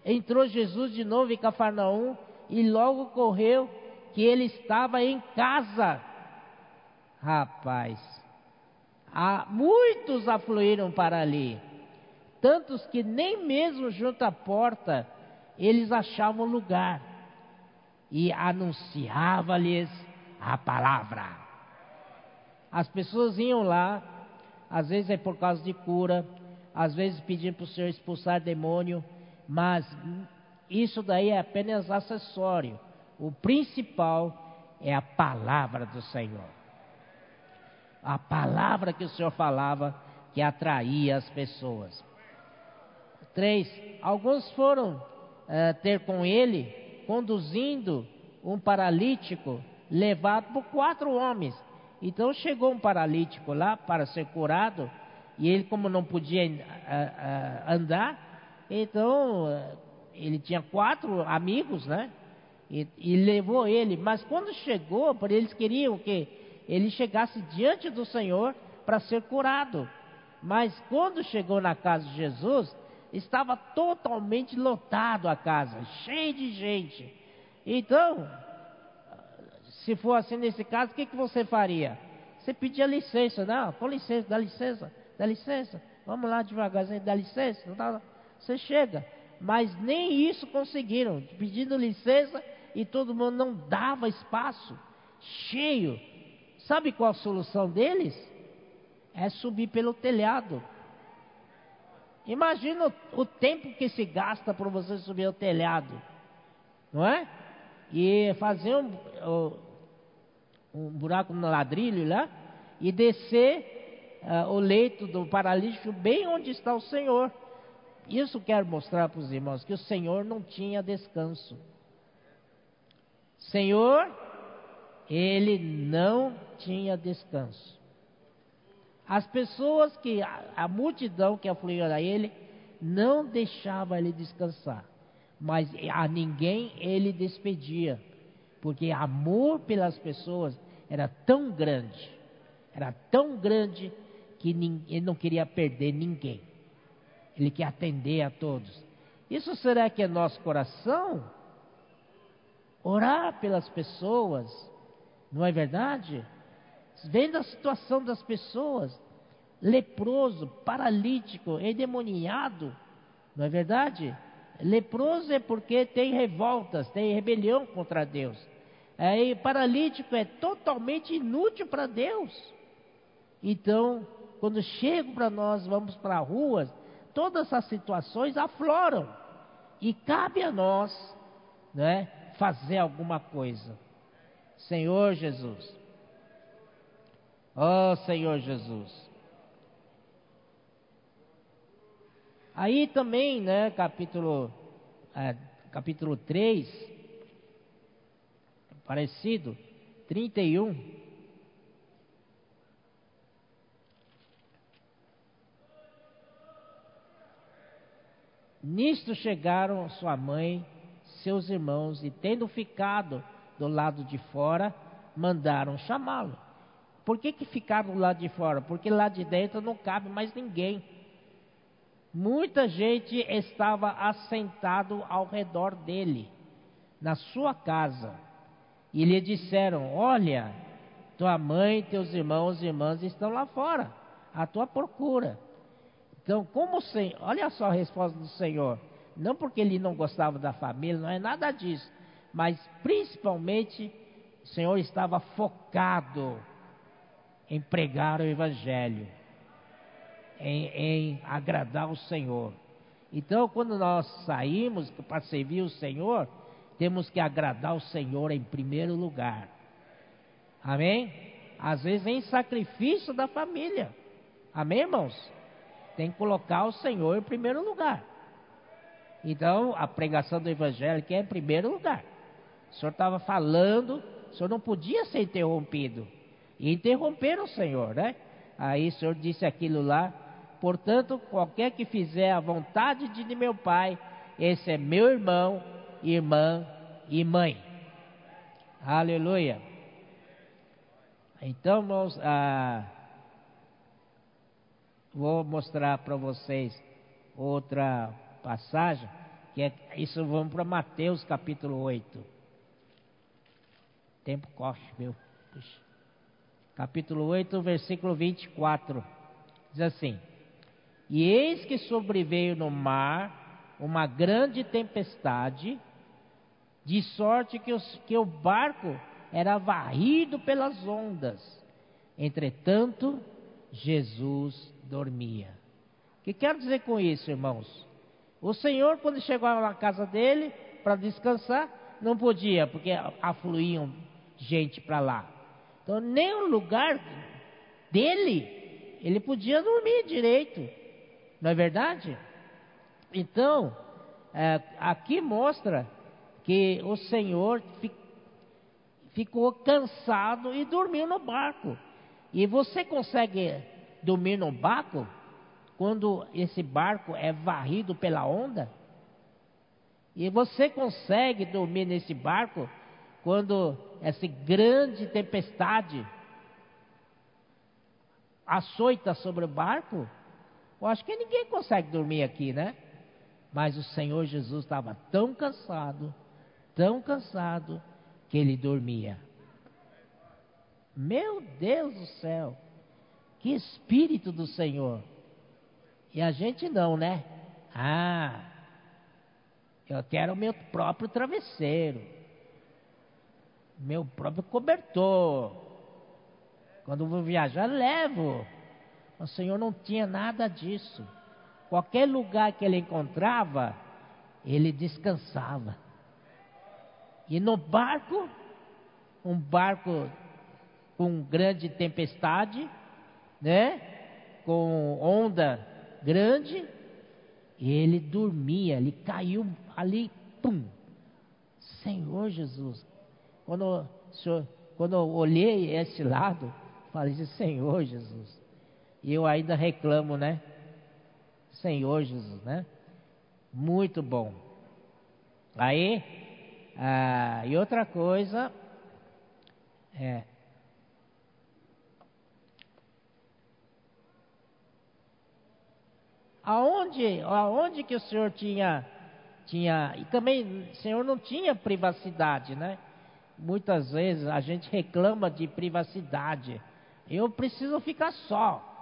S1: entrou Jesus de novo em Cafarnaum e logo correu que ele estava em casa. Rapaz, muitos afluíram para ali tantos que nem mesmo junto à porta eles achavam lugar, e anunciava-lhes a palavra. As pessoas iam lá, às vezes é por causa de cura, às vezes pedindo para o Senhor expulsar demônio, mas isso daí é apenas acessório. O principal é a palavra do Senhor. A palavra que o Senhor falava que atraía as pessoas. Três, alguns foram uh, ter com ele, conduzindo um paralítico levado por quatro homens. Então chegou um paralítico lá para ser curado, e ele, como não podia uh, uh, andar, então ele tinha quatro amigos, né? E, e, levou ele. Mas quando chegou, eles queriam que ele chegasse diante do Senhor para ser curado. Mas quando chegou na casa de Jesus, estava totalmente lotado a casa, cheio de gente. Então, se for assim nesse caso, o que, que você faria? Você pedia licença, não, com licença, dá licença, dá licença, vamos lá devagarzinho, dá licença, você chega. Mas nem isso conseguiram, pedindo licença e todo mundo não dava espaço, cheio. Sabe qual a solução deles? É subir pelo telhado. Imagina o, tempo que se gasta para você subir o telhado, não é? E fazer um, um buraco no ladrilho lá e descer uh, o leito do paralítico bem onde está o Senhor. Isso quero mostrar para os irmãos que o Senhor não tinha descanso. Senhor, ele não tinha descanso. As pessoas que, a, a multidão que afluía a ele, não deixava ele descansar. Mas a ninguém ele despedia. Porque amor pelas pessoas era tão grande, era tão grande que ele não queria perder ninguém. Ele quer atender a todos. Isso será que é nosso coração? Orar pelas pessoas, não é verdade? Vendo a situação das pessoas, leproso, paralítico, endemoniado, não é verdade? Leproso é porque tem revoltas, tem rebelião contra Deus. Aí, paralítico é totalmente inútil para Deus. Então, quando chego para nós, vamos para as ruas, todas essas situações afloram. E cabe a nós né, fazer alguma coisa. Senhor Jesus. Oh, Senhor Jesus. Aí também, né, capítulo, é, capítulo 3, parecido, 31. Nisto chegaram sua mãe, seus irmãos, e tendo ficado do lado de fora, mandaram chamá-lo. Por que, que ficaram do lado de fora? Porque lá de dentro não cabe mais ninguém. Muita gente estava assentado ao redor dele, na sua casa e lhe disseram: Olha, tua mãe, teus irmãos e irmãs estão lá fora, à tua procura. Então, como Senhor, olha só a resposta do Senhor. Não porque ele não gostava da família, não é nada disso, mas principalmente o Senhor estava focado em pregar o Evangelho, em, em agradar o Senhor. Então, quando nós saímos para servir o Senhor, temos que agradar o Senhor em primeiro lugar. Amém? Às vezes em sacrifício da família. Amém, irmãos? Tem que colocar o Senhor em primeiro lugar. Então, a pregação do Evangelho é em primeiro lugar. O Senhor estava falando, o Senhor não podia ser interrompido. E interromperam o Senhor, né? Aí o Senhor disse aquilo lá. Portanto, qualquer que fizer a vontade de meu Pai, esse é meu irmão, irmã e mãe. Aleluia. Então, irmãos, ah, vou mostrar para vocês outra passagem, que é isso vamos para Mateus capítulo 8. Tempo corre, meu. Puxa. Capítulo 8, versículo 24. Diz assim: E eis que sobreveio no mar uma grande tempestade, de sorte que, os, que o barco era varrido pelas ondas. Entretanto, Jesus dormia. que quero dizer com isso, irmãos? O Senhor, quando chegou na casa dele para descansar, não podia, porque afluíam gente para lá. Então, nem o lugar dele, ele podia dormir direito, não é verdade? Então, é, aqui mostra que o Senhor ficou cansado e dormiu no barco. E você consegue dormir no barco quando esse barco é varrido pela onda? E você consegue dormir nesse barco quando essa grande tempestade açoita sobre o barco? Eu acho que ninguém consegue dormir aqui, né? Mas o Senhor Jesus estava tão cansado, tão cansado, que ele dormia. Meu Deus do céu, que espírito do Senhor. E a gente não, né? Ah, eu quero o meu próprio travesseiro, meu próprio cobertor. Quando vou viajar, levo. O Senhor não tinha nada disso. Qualquer lugar que ele encontrava, ele descansava. E no barco, um barco com grande tempestade, né? Com onda grande, ele dormia, ele caiu ali, pum. Senhor Jesus. Quando, senhor, quando eu olhei esse lado, falei assim, Senhor Jesus. E eu ainda reclamo, né? Senhor Jesus, né? Muito bom. Aí, ah, e outra coisa, é, aonde, aonde que o Senhor tinha, tinha, e também o Senhor não tinha privacidade, né? Muitas vezes a gente reclama de privacidade. Eu preciso ficar só.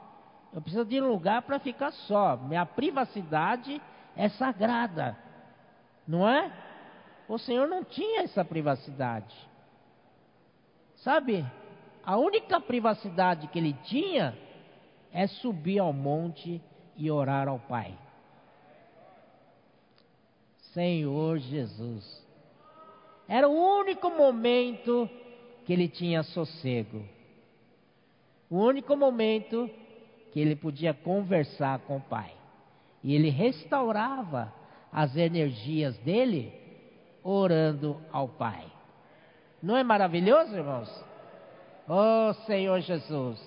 S1: Eu preciso de um lugar para ficar só. Minha privacidade é sagrada. Não é? O Senhor não tinha essa privacidade. Sabe? A única privacidade que ele tinha é subir ao monte e orar ao Pai. Senhor Jesus. Era o único momento que ele tinha sossego. O único momento que ele podia conversar com o Pai. E ele restaurava as energias dele orando ao Pai. Não é maravilhoso, irmãos? Oh Senhor Jesus,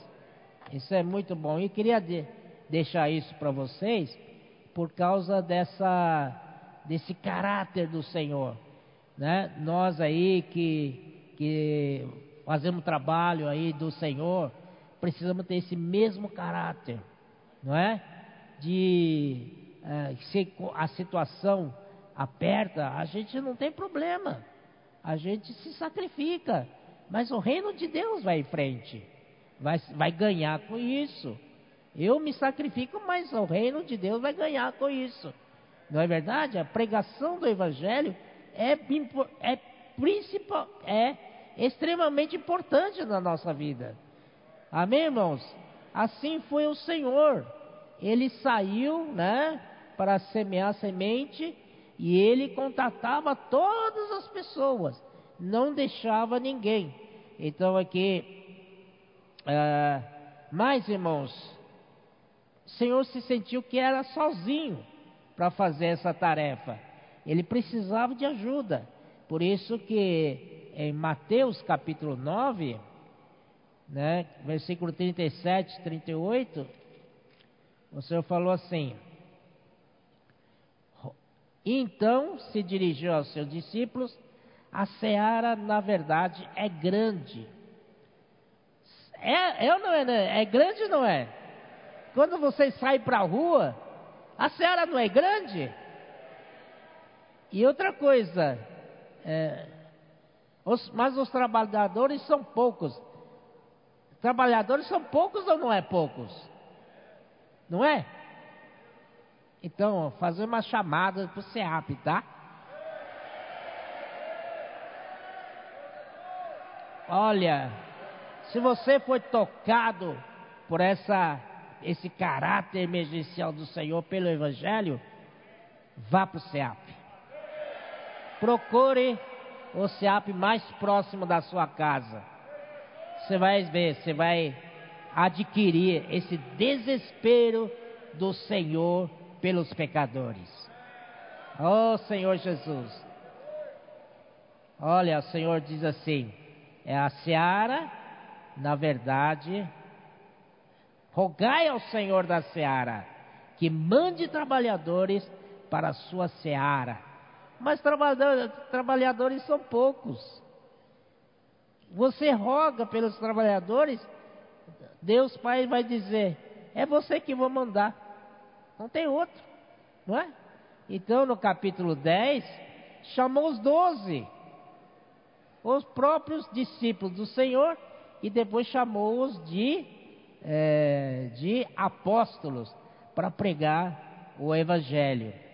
S1: isso é muito bom. E queria de, deixar isso para vocês por causa dessa desse caráter do Senhor, né? Nós aí que que fazemos trabalho aí do Senhor, precisamos ter esse mesmo caráter, não é? De uh, se a situação aperta, a gente não tem problema, a gente se sacrifica, mas o reino de Deus vai em frente, vai, vai ganhar com isso. Eu me sacrifico, mas o reino de Deus vai ganhar com isso. Não é verdade? A pregação do Evangelho é, é principal, é extremamente importante na nossa vida. Amém, irmãos? Assim foi o Senhor. Ele saiu, né, para semear semente e ele contatava todas as pessoas, não deixava ninguém. Então aqui, uh, mais irmãos, o Senhor se sentiu que era sozinho para fazer essa tarefa. Ele precisava de ajuda. Por isso que em Mateus capítulo 9, né, versículo 37, 38, o Senhor falou assim: Então se dirigiu aos seus discípulos, a seara, na verdade, é grande. É, é ou não é? Né? É grande não é? Quando você sai para a rua, a seara não é grande? E outra coisa, é, os, mas os trabalhadores são poucos. Trabalhadores são poucos ou não é poucos? Não é? Então, fazer uma chamada para o SEAP, tá? Olha, se você foi tocado por essa esse caráter emergencial do Senhor pelo Evangelho, vá para o SEAP. Procure o SEAP mais próximo da sua casa. Você vai ver, você vai adquirir esse desespero do Senhor pelos pecadores. Oh Senhor Jesus. Olha, o Senhor diz assim: é a seara, na verdade, rogai ao Senhor da seara que mande trabalhadores para a sua seara. Mas trabalhadores são poucos. Você roga pelos trabalhadores, Deus Pai vai dizer: é você que vou mandar, não tem outro, não é? Então no capítulo 10, chamou os doze, os próprios discípulos do Senhor, e depois chamou-os de, é, de apóstolos para pregar o Evangelho.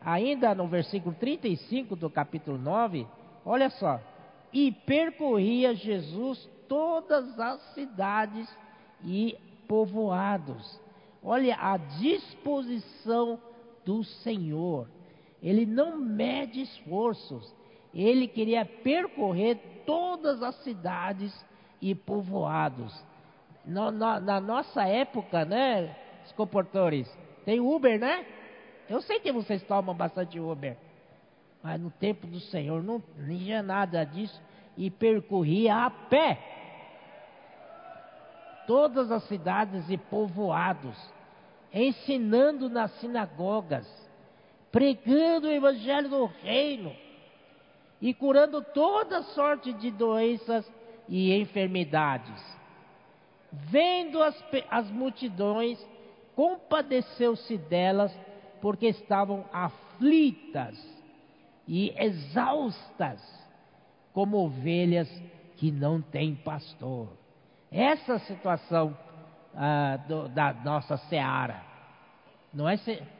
S1: Ainda no versículo 35 do capítulo 9, olha só: e percorria Jesus todas as cidades e povoados. Olha a disposição do Senhor. Ele não mede esforços. Ele queria percorrer todas as cidades e povoados. Na, na, na nossa época, né, os tem Uber, né? Eu sei que vocês tomam bastante Uber. Mas no tempo do Senhor não tinha nada disso e percorria a pé todas as cidades e povoados, ensinando nas sinagogas, pregando o evangelho do reino e curando toda sorte de doenças e enfermidades. Vendo as, as multidões, compadeceu-se delas, porque estavam aflitas e exaustas, como ovelhas que não têm pastor. Essa situação ah, do, da nossa seara. Não é,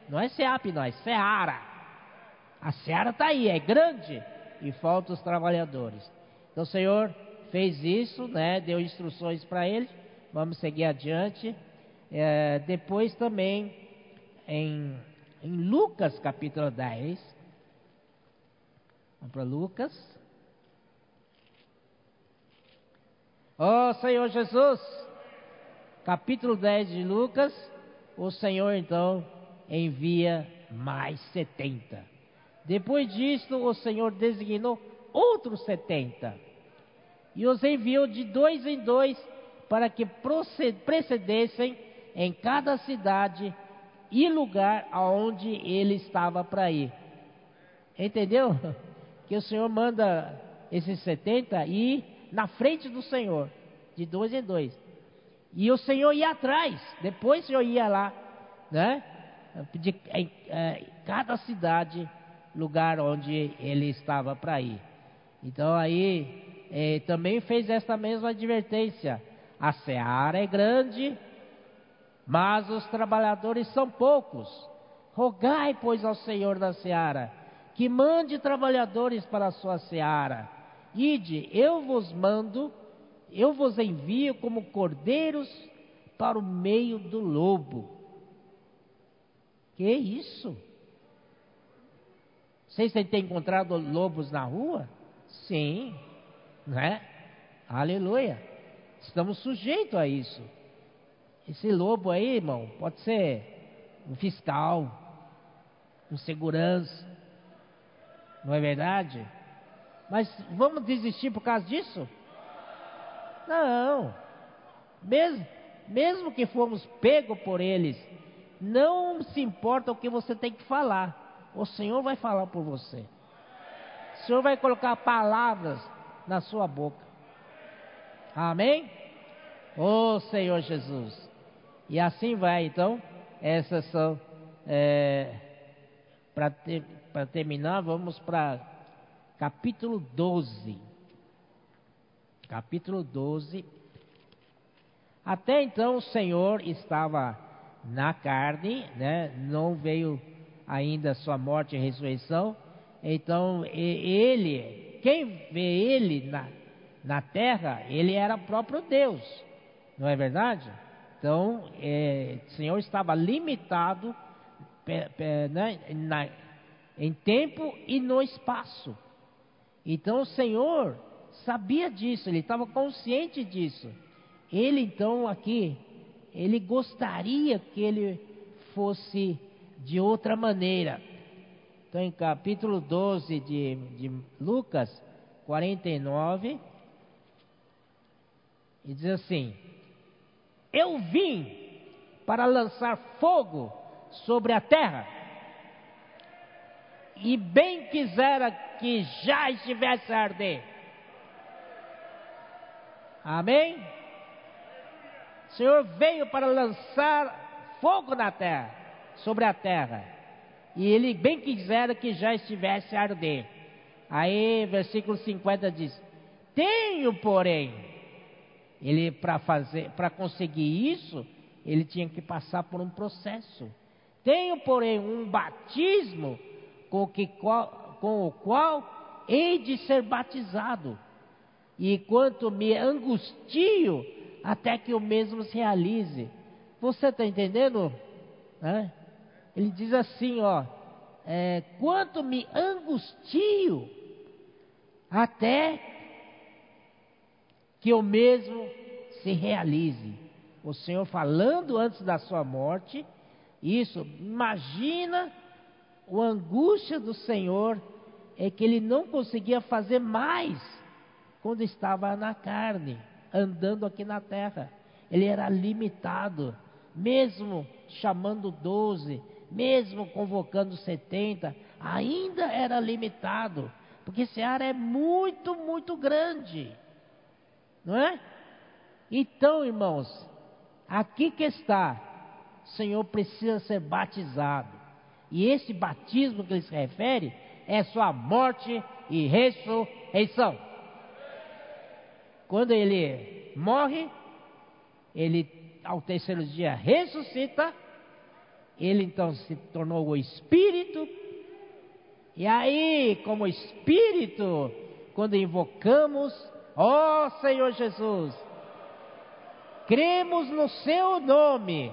S1: não é SEAP, não, é seara. A seara está aí, é grande e falta os trabalhadores. Então o Senhor fez isso, né, deu instruções para eles. Vamos seguir adiante. É, depois também em, em Lucas capítulo 10. Vamos para Lucas. Oh Senhor Jesus, capítulo 10 de Lucas, o Senhor então envia mais 70. Depois disto, o Senhor designou outros 70 e os enviou de dois em dois para que precedessem em cada cidade e lugar aonde ele estava para ir. Entendeu? Que o Senhor manda esses 70 ir na frente do Senhor, de dois em dois. E o Senhor ia atrás, depois o Senhor ia lá, né? De, em, é, cada cidade, lugar onde ele estava para ir. Então aí é, também fez essa mesma advertência. A seara é grande, mas os trabalhadores são poucos. Rogai, pois, ao Senhor da seara, que mande trabalhadores para a sua seara. Ide, eu vos mando, eu vos envio como cordeiros para o meio do lobo. Que isso? Vocês têm encontrado lobos na rua? Sim, né? Aleluia. Estamos sujeitos a isso. Esse lobo aí, irmão, pode ser um fiscal, um segurança, não é verdade? Mas vamos desistir por causa disso? Não. Mesmo, mesmo que formos pegos por eles, não se importa o que você tem que falar. O Senhor vai falar por você. O Senhor vai colocar palavras na sua boca. Amém? Oh Senhor Jesus. E assim vai, então. Essas são. É, para ter, terminar, vamos para capítulo 12. Capítulo 12. Até então o Senhor estava na carne, né? não veio ainda sua morte e ressurreição. Então ele, quem vê ele na, na terra, ele era próprio Deus, não é verdade? Então, é, o Senhor estava limitado né, na, em tempo e no espaço. Então, o Senhor sabia disso, ele estava consciente disso. Ele, então, aqui, ele gostaria que ele fosse de outra maneira. Então, em capítulo 12 de, de Lucas 49, e diz assim: Eu vim para lançar fogo sobre a terra, e bem quisera que já estivesse a arder. Amém? O Senhor veio para lançar fogo na terra, sobre a terra. E ele bem quisera que já estivesse a arder. Aí, versículo 50 diz: Tenho, porém, ele para fazer, para conseguir isso, ele tinha que passar por um processo. Tenho, porém, um batismo com, que, com o qual hei de ser batizado. E quanto me angustio até que o mesmo se realize. Você está entendendo? Ele diz assim, ó, é, quanto me angustio até que o mesmo se realize. O Senhor falando antes da sua morte, isso, imagina a angústia do Senhor é que ele não conseguia fazer mais quando estava na carne andando aqui na terra. Ele era limitado, mesmo chamando doze, mesmo convocando setenta, ainda era limitado, porque esse ar é muito, muito grande, não é? Então, irmãos, aqui que está, o Senhor precisa ser batizado, e esse batismo que ele se refere é sua morte e ressurreição. Quando ele morre, ele ao terceiro dia ressuscita, ele então se tornou o Espírito, e aí, como Espírito, quando invocamos, ó Senhor Jesus, cremos no Seu nome,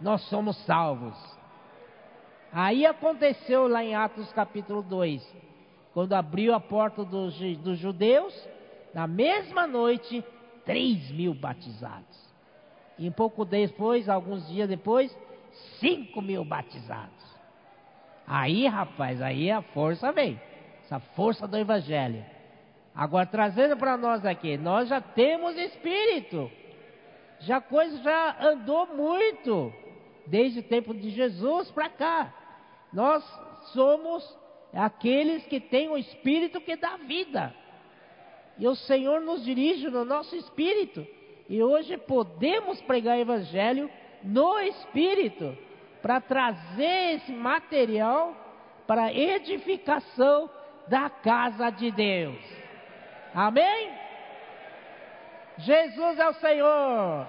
S1: nós somos salvos. Aí aconteceu lá em Atos capítulo 2, quando abriu a porta dos, dos judeus, na mesma noite, 3 mil batizados. E um pouco depois, alguns dias depois, 5 mil batizados. Aí, rapaz, aí a força vem. Essa força do Evangelho. Agora, trazendo para nós aqui, nós já temos Espírito. Já coisa já andou muito. Desde o tempo de Jesus para cá. Nós somos aqueles que têm o Espírito que dá vida. E o Senhor nos dirige no nosso espírito. E hoje podemos pregar o Evangelho no espírito, para trazer esse material para edificação da casa de Deus. Amém? Jesus é o Senhor.